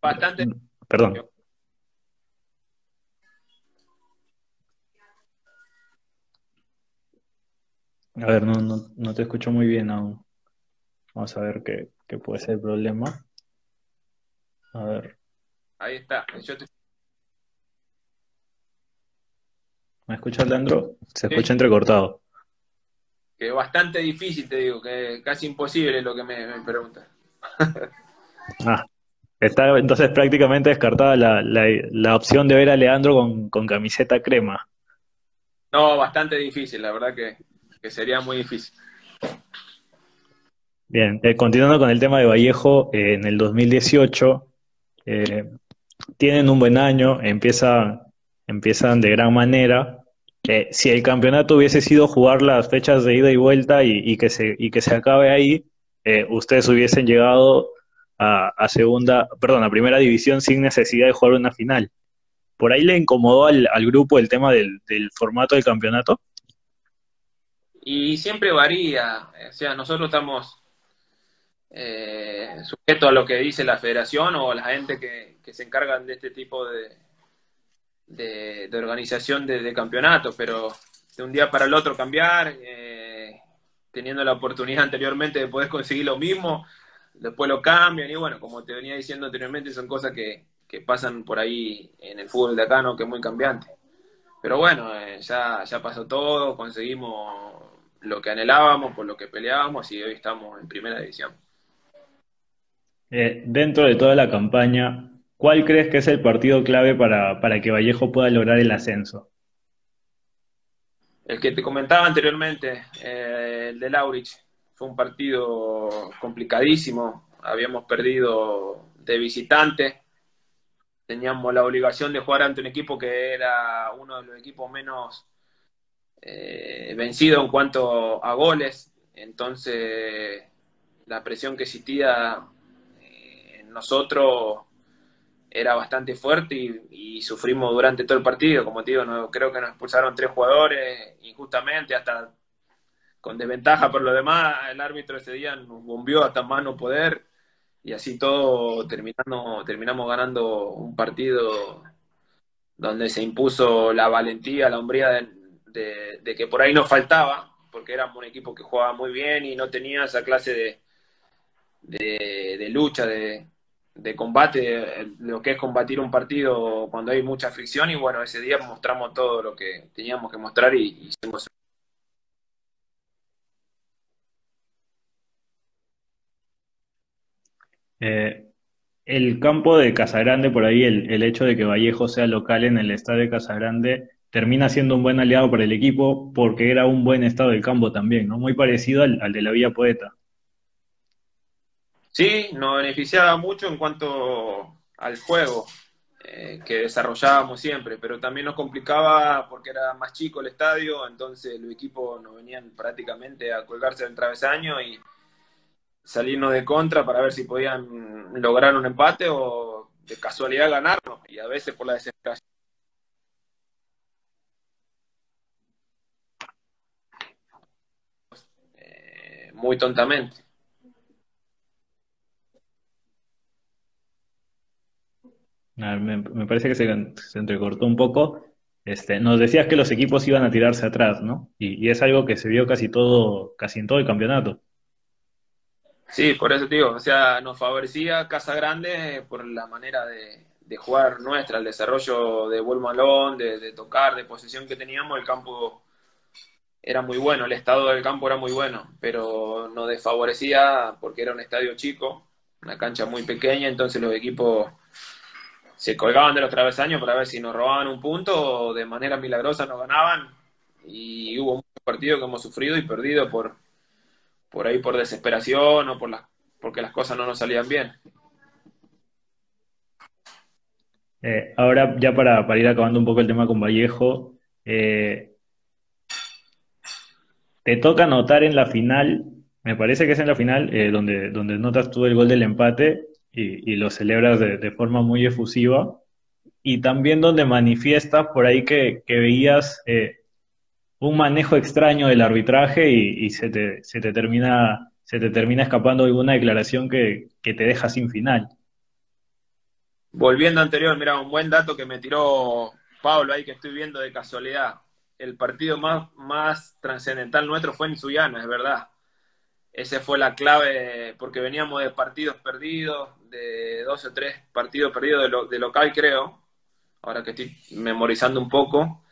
Bastante.
Perdón. A ver, no, no, no te escucho muy bien aún. Vamos a ver qué, qué puede ser el problema. A ver.
Ahí está. Yo te
¿Me escuchas, Leandro? Se escucha entrecortado.
Que bastante difícil, te digo, que casi imposible lo que me, me preguntas.
ah, está entonces prácticamente descartada la, opción de ver a Leandro con, camiseta crema.
No, bastante difícil, la verdad que, sería muy difícil.
Bien, eh, continuando con el tema de Vallejo, eh, en el 2018 eh, tienen un buen año, empieza, empiezan de gran manera, si el campeonato hubiese sido jugar las fechas de ida y vuelta y, que, se, y que se acabe ahí, eh, ustedes hubiesen llegado a, segunda, perdón, a primera división sin necesidad de jugar una final. ¿Por ahí le incomodó al, grupo el tema del, formato del campeonato?
Y siempre varía, o sea, nosotros estamos eh, sujetos a lo que dice la federación o la gente que, se encargan de este tipo de, de, organización de, campeonatos, pero de un día para el otro cambiar, eh, teniendo la oportunidad anteriormente de poder conseguir lo mismo, después lo cambian y bueno, como te venía diciendo anteriormente, son cosas que, pasan por ahí en el fútbol de acá, ¿no? que es muy cambiante. Pero bueno, eh, ya, ya pasó todo, conseguimos lo que anhelábamos, por lo que peleábamos y hoy estamos en primera división.
Eh, dentro de toda la campaña, ¿cuál crees que es el partido clave para, que Vallejo pueda lograr el ascenso?
El que te comentaba anteriormente, eh, el de Laurich, fue un partido complicadísimo. Habíamos perdido de visitante. Teníamos la obligación de jugar ante un equipo que era uno de los equipos menos eh, vencidos en cuanto a goles. Entonces, la presión que existía eh, en nosotros era bastante fuerte y, sufrimos durante todo el partido. Como te digo, creo que nos expulsaron tres jugadores injustamente, hasta con desventaja por lo demás, el árbitro ese día nos bombió hasta más no poder y así todo terminando, terminamos ganando un partido donde se impuso la valentía, la hombría que por ahí nos faltaba, porque éramos un equipo que jugaba muy bien y no tenía esa clase de, de, lucha, de, de combate, lo que es combatir un partido cuando hay mucha fricción. Y bueno, ese día mostramos todo lo que teníamos que mostrar y, hicimos
Eh, el campo de Casagrande, por ahí, el, hecho de que Vallejo sea local en el estadio de Casagrande, termina siendo un buen aliado para el equipo porque era un buen estado del campo también, ¿no? Muy parecido al, de la Villa Poeta.
Sí, nos beneficiaba mucho en cuanto al juego eh, que desarrollábamos siempre, pero también nos complicaba porque era más chico el estadio, entonces los equipos nos venían prácticamente a colgarse del travesaño y salirnos de contra para ver si podían lograr un empate o de casualidad ganarnos y a veces por la desesperación. Eh, muy tontamente.
Me, parece que se, entrecortó un poco. Este, nos decías que los equipos iban a tirarse atrás, ¿no? Y, y, es algo que se vio casi todo, casi en todo el campeonato.
Sí, por eso digo, o sea, nos favorecía Casa Grande por la manera de, jugar nuestra, el desarrollo de buen malón, de, tocar, de posesión que teníamos, el campo era muy bueno, el estado del campo era muy bueno, pero nos desfavorecía porque era un estadio chico, una cancha muy pequeña, entonces los equipos se colgaban de los travesaños para ver si nos robaban un punto o de manera milagrosa nos ganaban y hubo muchos partidos que hemos sufrido y perdido por, por ahí por desesperación o por las, porque las cosas no nos salían bien.
Eh, ahora, ya para, ir acabando un poco el tema con Vallejo, eh, te toca anotar en la final, me parece que es en la final, eh, donde, donde notas tú el gol del empate y, lo celebras de, forma muy efusiva, y también donde manifiestas por ahí que, que veías un manejo extraño del arbitraje y, se, te, se, te, termina, se te termina escapando alguna declaración que, te deja sin final.
Volviendo anterior, mira, un buen dato que me tiró Pablo ahí que estoy viendo de casualidad. El partido más, más trascendental nuestro fue en Suyana, es verdad. Esa fue la clave, porque veníamos de partidos perdidos, de dos o tres partidos perdidos de, de local, creo. Ahora que estoy memorizando un poco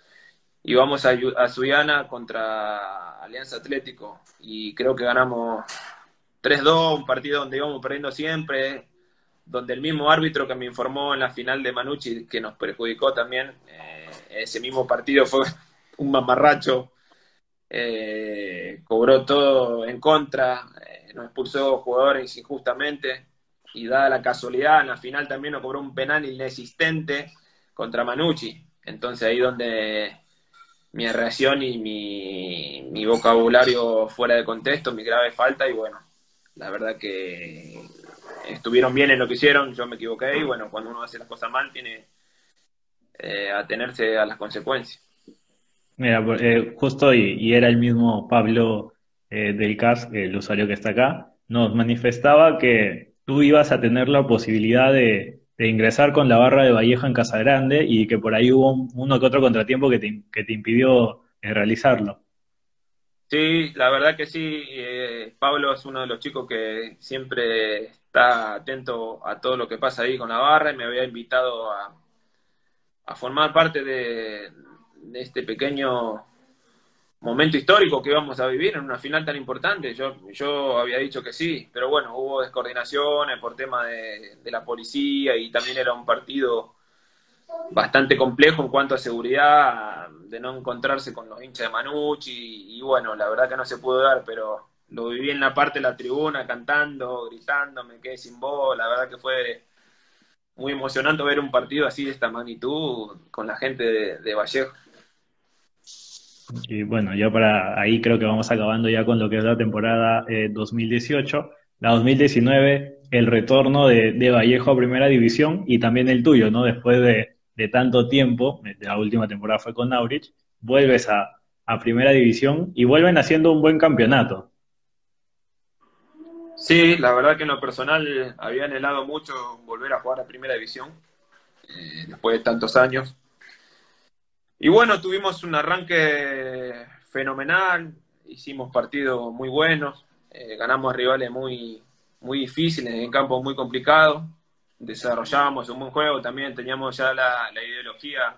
y vamos a, a Suyana contra Alianza Atlético y creo que ganamos 3-2, un partido donde íbamos perdiendo siempre, donde el mismo árbitro que me informó en la final de Manucci, que nos perjudicó también, eh, ese mismo partido fue un mamarracho, eh, cobró todo en contra, eh, nos expulsó jugadores injustamente y dada la casualidad, en la final también nos cobró un penal inexistente contra Manucci. Entonces ahí donde mi reacción y mi, vocabulario fuera de contexto, mi grave falta y bueno, la verdad que estuvieron bien en lo que hicieron, yo me equivoqué y bueno, cuando uno hace las cosas mal tiene eh, atenerse a las consecuencias.
Mira, eh, justo y, era el mismo Pablo eh, del CAS, el usuario que está acá, nos manifestaba que tú ibas a tener la posibilidad de, ingresar con la barra de Vallejo en Casa Grande y que por ahí hubo uno que otro contratiempo que te, que te impidió eh, realizarlo.
Sí, la verdad que sí. Eh, Pablo es uno de los chicos que siempre está atento a todo lo que pasa ahí con la barra y me había invitado a, formar parte de, este pequeño momento histórico que íbamos a vivir en una final tan importante. Yo, yo había dicho que sí, pero bueno, hubo descoordinaciones por tema de, de la policía y también era un partido bastante complejo en cuanto a seguridad, de no encontrarse con los hinchas de Manucci, y, bueno, la verdad que no se pudo dar, pero lo viví en la parte de la tribuna, cantando, gritando, me quedé sin voz, la verdad que fue muy emocionante ver un partido así de esta magnitud con la gente de, Vallejo.
Y bueno, ya para ahí creo que vamos acabando ya con lo que es la temporada 2018. Eh, la 2019, el retorno de, de, Vallejo a Primera División y también el tuyo, ¿no? Después de, de tanto tiempo, la última temporada fue con Aurich, vuelves a, primera división y vuelven haciendo un buen campeonato.
Sí, la verdad que en lo personal había anhelado mucho volver a jugar a primera división eh, después de tantos años. Y bueno, tuvimos un arranque fenomenal, hicimos partidos muy buenos, eh, ganamos rivales muy, muy difíciles en campos muy complicados desarrollábamos un buen juego, también teníamos ya la, ideología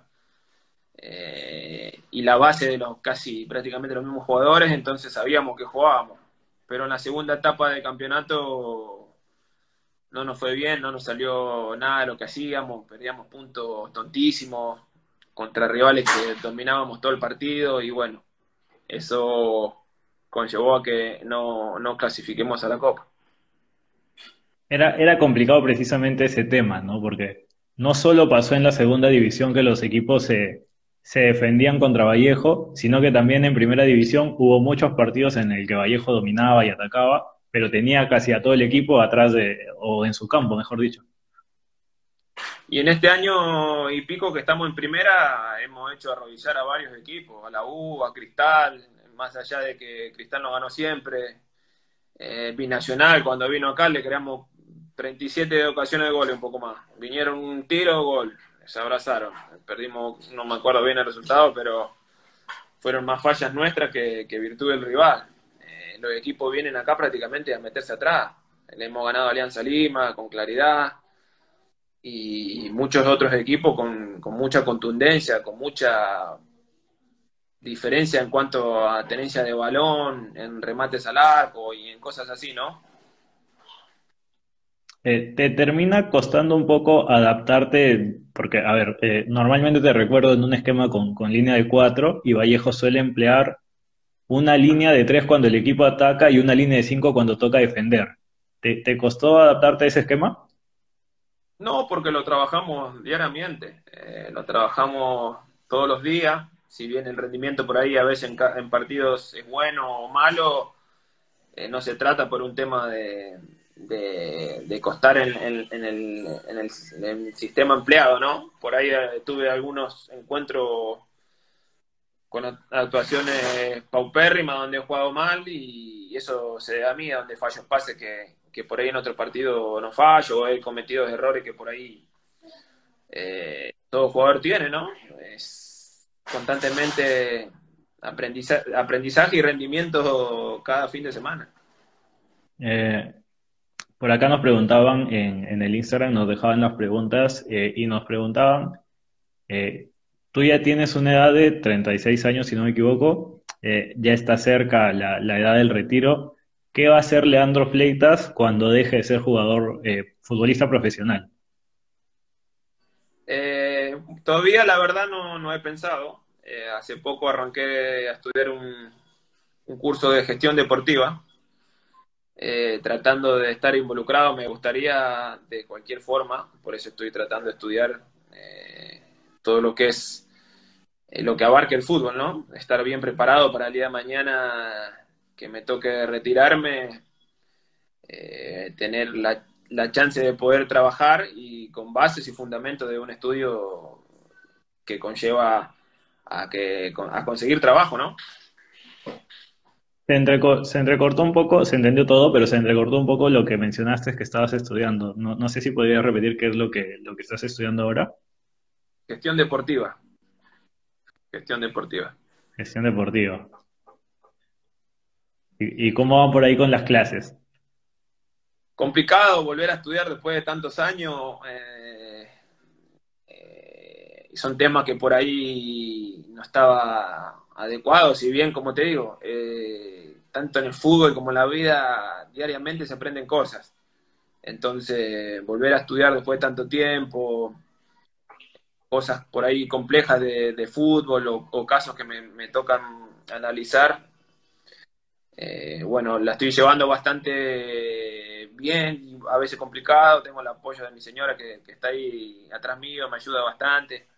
eh, y la base de los casi prácticamente los mismos jugadores, entonces sabíamos que jugábamos. Pero en la segunda etapa del campeonato no nos fue bien, no nos salió nada de lo que hacíamos, perdíamos puntos tontísimos contra rivales que dominábamos todo el partido y bueno, eso conllevó a que no, no clasifiquemos a la Copa.
Era, era complicado precisamente ese tema, ¿no? Porque no solo pasó en la segunda división que los equipos se, se defendían contra Vallejo, sino que también en primera división hubo muchos partidos en el que Vallejo dominaba y atacaba, pero tenía casi a todo el equipo atrás de, o en su campo, mejor dicho.
Y en este año y pico que estamos en primera, hemos hecho arrodillar a varios equipos, a la U, a Cristal, más allá de que Cristal no ganó siempre, eh, Binacional, cuando vino acá le creamos 37 ocasiones de gol, un poco más. Vinieron un tiro, gol, se abrazaron. Perdimos, no me acuerdo bien el resultado, pero fueron más fallas nuestras que, virtud del rival. Eh, los equipos vienen acá prácticamente a meterse atrás. Le hemos ganado Alianza Lima con claridad y muchos otros equipos con, con mucha contundencia, con mucha diferencia en cuanto a tenencia de balón, en remates al arco y en cosas así, ¿no?
Eh, te termina costando un poco adaptarte, porque, a ver, eh, normalmente te recuerdo en un esquema con, línea de cuatro y Vallejo suele emplear una línea de tres cuando el equipo ataca y una línea de cinco cuando toca defender. ¿Te, costó adaptarte a ese esquema?
No, porque lo trabajamos diariamente, eh, lo trabajamos todos los días, si bien el rendimiento por ahí a veces en, partidos es bueno o malo, no se trata por un tema de, de, costar en, el, en, el, sistema empleado, ¿no? Por ahí eh, tuve algunos encuentros con actuaciones paupérrimas donde he jugado mal y, eso se da a mí, donde fallos pases que, que, por ahí en otro partido no fallo, o he cometido errores que por ahí eh, todo jugador tiene, ¿no? Es constantemente aprendizaje, y rendimiento cada fin de semana.
Eh, por acá nos preguntaban en, el Instagram, nos dejaban las preguntas eh, y nos preguntaban, tú ya tienes una edad de 36 años, si no me equivoco, ya está cerca la, edad del retiro. ¿Qué va a hacer Leandro Fleitas cuando deje de ser jugador, futbolista profesional?
todavía la verdad no, he pensado. hace poco arranqué a estudiar un curso de gestión deportiva eh, tratando de estar involucrado, me gustaría de cualquier forma, por eso estoy tratando de estudiar eh, todo lo que es eh, lo que abarca el fútbol, ¿no? Estar bien preparado para el día de mañana que me toque retirarme, tener la, la chance de poder trabajar y con bases y fundamentos de un estudio que conlleva a, que, a conseguir trabajo, ¿no?
Se, entrecortó un poco, se entendió todo, pero se entrecortó un poco lo que mencionaste que estabas estudiando. No, no sé si podrías repetir qué es lo que, lo que estás estudiando ahora.
Gestión deportiva. Gestión deportiva.
Gestión deportiva. ¿Y, cómo van por ahí con las clases?
Complicado volver a estudiar después de tantos años. Eh, eh, son temas que por ahí no estaba adecuado, si bien, como te digo, eh, tanto en el fútbol como en la vida, diariamente se aprenden cosas. Entonces, volver a estudiar después de tanto tiempo, cosas por ahí complejas de, fútbol o, casos que me tocan analizar, eh, bueno, la estoy llevando bastante bien, a veces complicado, tengo el apoyo de mi señora que, está ahí atrás mío, me ayuda bastante.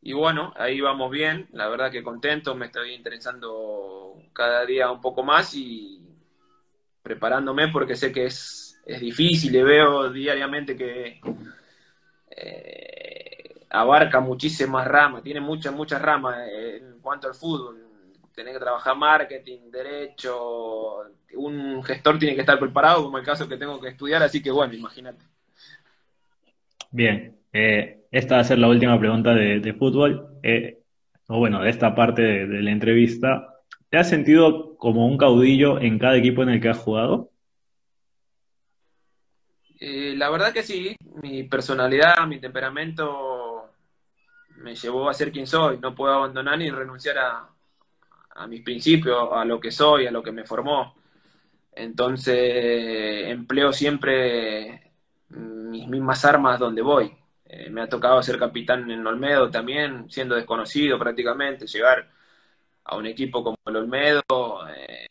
Y bueno, ahí vamos bien, la verdad que contento, me estoy interesando cada día un poco más y preparándome porque sé que es, es difícil y veo diariamente que eh, abarca muchísimas ramas, tiene muchas, muchas ramas en cuanto al fútbol tenés que trabajar marketing, derecho, un gestor tiene que estar preparado, como el caso que tengo que estudiar, así que bueno, imagínate.
Bien, eh, esta va a ser la última pregunta de, fútbol, eh, o bueno, de esta parte de, la entrevista. ¿Te has sentido como un caudillo en cada equipo en el que has jugado?
Eh, la verdad que sí, mi personalidad, mi temperamento me llevó a ser quien soy, no puedo abandonar ni renunciar a, a mis principios, a lo que soy, a lo que me formó. Entonces, empleo siempre mis mismas armas donde voy. Eh, me ha tocado ser capitán en Olmedo también, siendo desconocido prácticamente, llegar a un equipo como el Olmedo. Eh,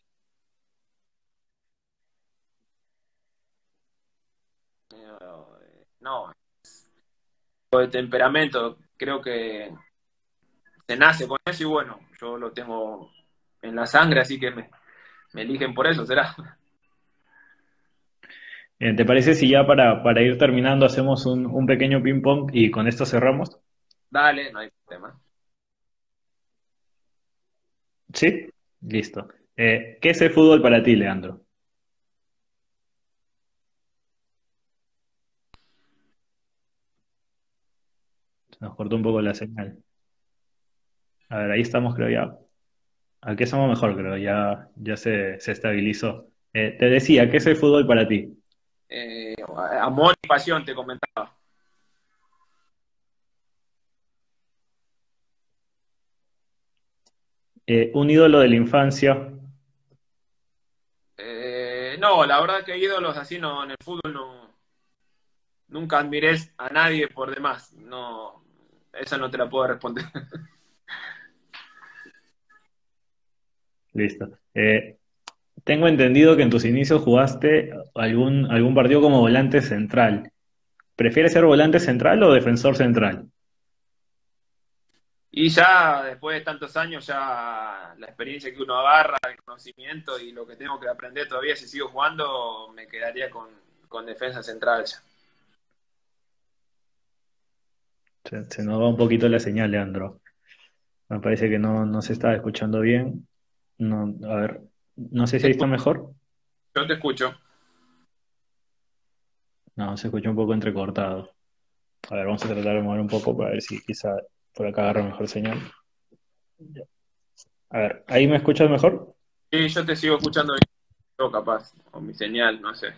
no, de temperamento, creo que se nace con eso y bueno, yo lo tengo en la sangre, así que me, eligen por eso, ¿será?
¿Te parece si ya para, para ir terminando hacemos un, pequeño ping-pong y con esto cerramos?
Dale, no hay problema.
¿Sí? Listo. Eh, ¿Qué es el fútbol para ti, Leandro? nos cortó un poco la señal. A ver, ahí estamos, creo ya. Aquí somos mejor, creo, ya, ya se, estabilizó. Eh, te decía, ¿qué es el fútbol para ti?
Eh, amor y pasión, te comentaba.
Eh, ¿Un ídolo de la infancia?
no, la verdad que ídolos así no, en el fútbol no. Nunca admiré a nadie por demás. No, esa no te la puedo responder.
Listo. Eh, tengo entendido que en tus inicios jugaste algún, algún partido como volante central. ¿Prefieres ser volante central o defensor central?
Y ya después de tantos años, ya la experiencia que uno agarra, el conocimiento y lo que tengo que aprender todavía, si sigo jugando, me quedaría con, defensa central ya.
Se, nos va un poquito la señal, Leandro. Me parece que no, no se está escuchando bien. No, a ver, no sé si ahí está mejor.
Yo te escucho.
No, se escucha un poco entrecortado. A ver, vamos a tratar de mover un poco para ver si quizá por acá agarro mejor señal. A ver, ¿ahí me escuchas mejor?
Sí, yo te sigo escuchando yo capaz, o mi señal, no sé.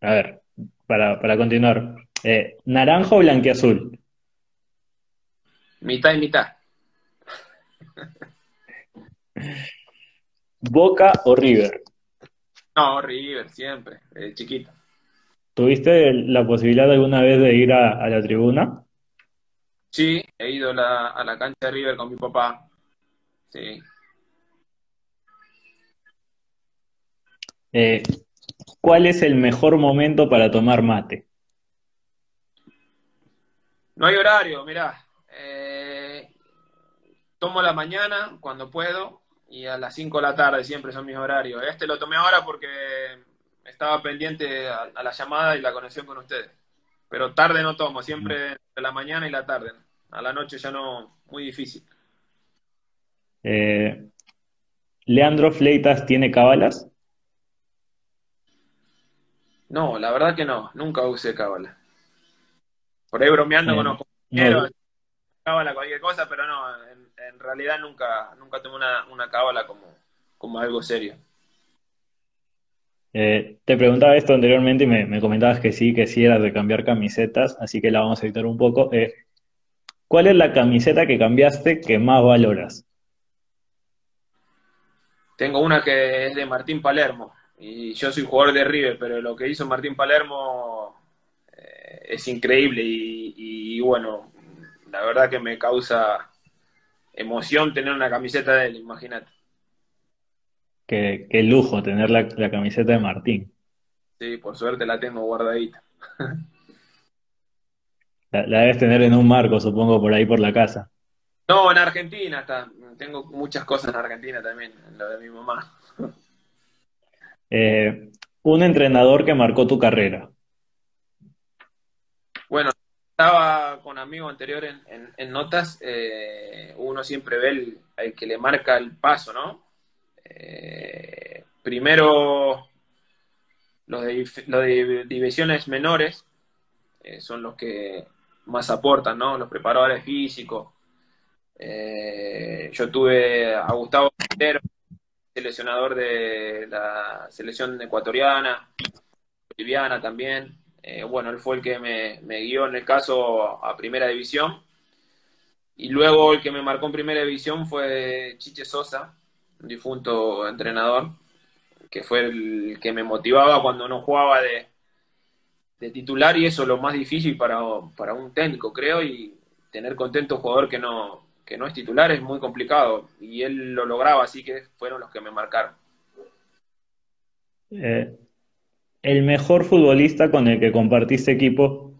A ver, para, para continuar. Eh, ¿Naranja o blanqueazul?
Mitad y mitad.
¿Boca o River?
No, River, siempre, de chiquito.
¿Tuviste la posibilidad alguna vez de ir a, la tribuna?
Sí, he ido a la cancha de River con mi papá. Sí.
Eh, ¿Cuál es el mejor momento para tomar mate?
No hay horario, mirá. Eh, tomo la mañana cuando puedo y a las 5 de la tarde siempre son mis horarios. Este lo tomé ahora porque estaba pendiente a, la llamada y la conexión con ustedes. Pero tarde no tomo, siempre de la mañana y la tarde. A la noche ya no, muy difícil.
Eh, ¿Leandro Fleitas tiene cábalas?
No, la verdad que no, nunca usé cábala. Por ahí bromeando con los compañeros, cábala cualquier cosa, pero no, en, realidad nunca, nunca tomé una, una cábala como, como algo serio.
Eh, te preguntaba esto anteriormente y me, comentabas que sí, que sí eras de cambiar camisetas, así que la vamos a editar un poco. Eh, ¿Cuál es la camiseta que cambiaste que más valoras?
Tengo una que es de Martín Palermo y yo soy jugador de River, pero lo que hizo Martín Palermo eh, es increíble y, bueno, la verdad que me causa emoción tener una camiseta de él, imagínate.
Qué, lujo tener la, camiseta de Martín.
Sí, por suerte la tengo guardadita.
La, debes tener en un marco, supongo, por ahí por la casa.
No, en Argentina está. Tengo muchas cosas en Argentina también, en lo de mi mamá.
Eh, un entrenador que marcó tu carrera.
Estaba con amigos anteriores en, notas. Eh, uno siempre ve el, que le marca el paso, ¿no? Eh, primero, los de, los divisiones menores son los que más aportan, ¿no? Los preparadores físicos. yo tuve a Gustavo seleccionador de la selección ecuatoriana, boliviana también. Eh, bueno, él fue el que me, guió en el caso a primera división. Y luego el que me marcó en primera división fue Chiche Sosa, un difunto entrenador, que fue el que me motivaba cuando no jugaba de, de titular y eso es lo más difícil para, para un técnico, creo, y tener contento a un jugador que no, que no es titular es muy complicado y él lo lograba, así que fueron los que me marcaron.
Eh, ¿El mejor futbolista con el que compartiste equipo?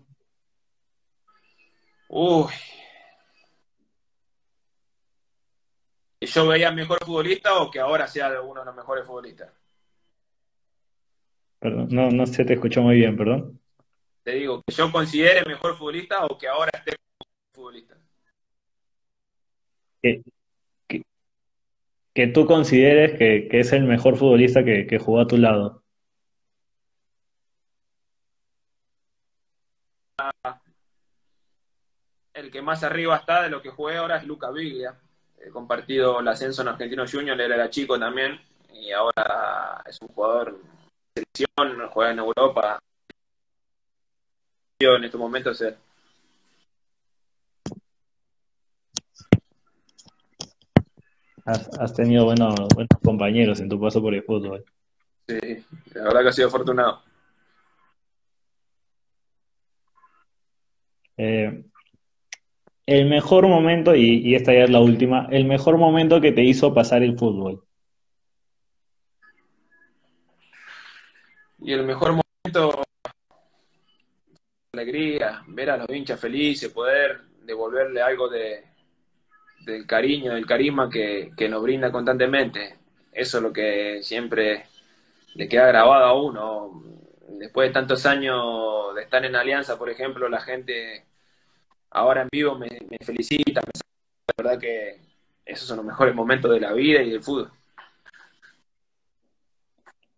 Uy. ¿Yo veía mejor futbolista o que ahora sea uno de los mejores futbolistas?
Perdón, no, no se te escuchó muy bien, perdón.
Te digo, que yo considere mejor futbolista o que ahora esté futbolista
que, tú consideres que, es el mejor futbolista que, jugó a tu lado.
El que más arriba está de lo que jugué ahora es Luca Biglia. He compartido el ascenso en Argentino Junior, él era chico también y ahora es un jugador de selección, juega en Europa. En estos momentos es
Has, tenido buenos, buenos compañeros en tu paso por el fútbol.
Sí, la verdad que ha sido afortunado.
Eh, el mejor momento, y, esta ya es la última, el mejor momento que te hizo pasar el fútbol.
Y el mejor momento, alegría, ver a los hinchas felices, poder devolverle algo de, del cariño, del carisma que, nos brinda constantemente. Eso es lo que siempre le queda grabado a uno. Después de tantos años de estar en Alianza, por ejemplo, la gente ahora en vivo me, me la verdad que esos son los mejores momentos de la vida y del fútbol.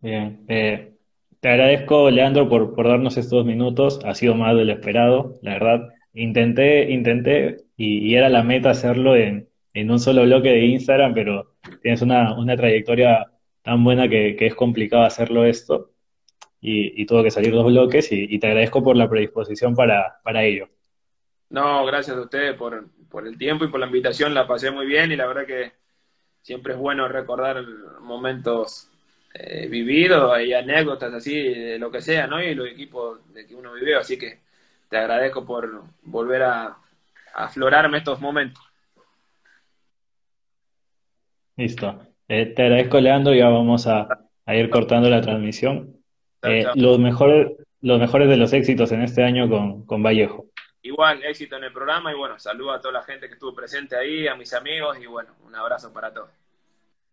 Bien, eh, te agradezco, Leandro, por, por darnos estos minutos. Ha sido más de lo esperado, la verdad. Intenté, intenté, y, era la meta hacerlo en, un solo bloque de Instagram, pero tienes una, trayectoria tan buena que, es complicado hacerlo esto, y, tuvo que salir dos bloques, y, te agradezco por la predisposición para, ello.
No, gracias a ustedes por, el tiempo y por la invitación, la pasé muy bien, y la verdad que siempre es bueno recordar momentos eh, vividos y anécdotas así, de lo que sea, ¿no? Y los equipos de que uno vivió, así que te agradezco por volver a, aflorarme estos momentos.
Listo. Eh, te agradezco, Leandro. Ya vamos a, ir cortando la transmisión. Eh, los, mejores, los mejores de los éxitos en este año con, con Vallejo.
Igual, éxito en el programa y bueno, saludo a toda la gente que estuvo presente ahí, a mis amigos y bueno, un abrazo para todos.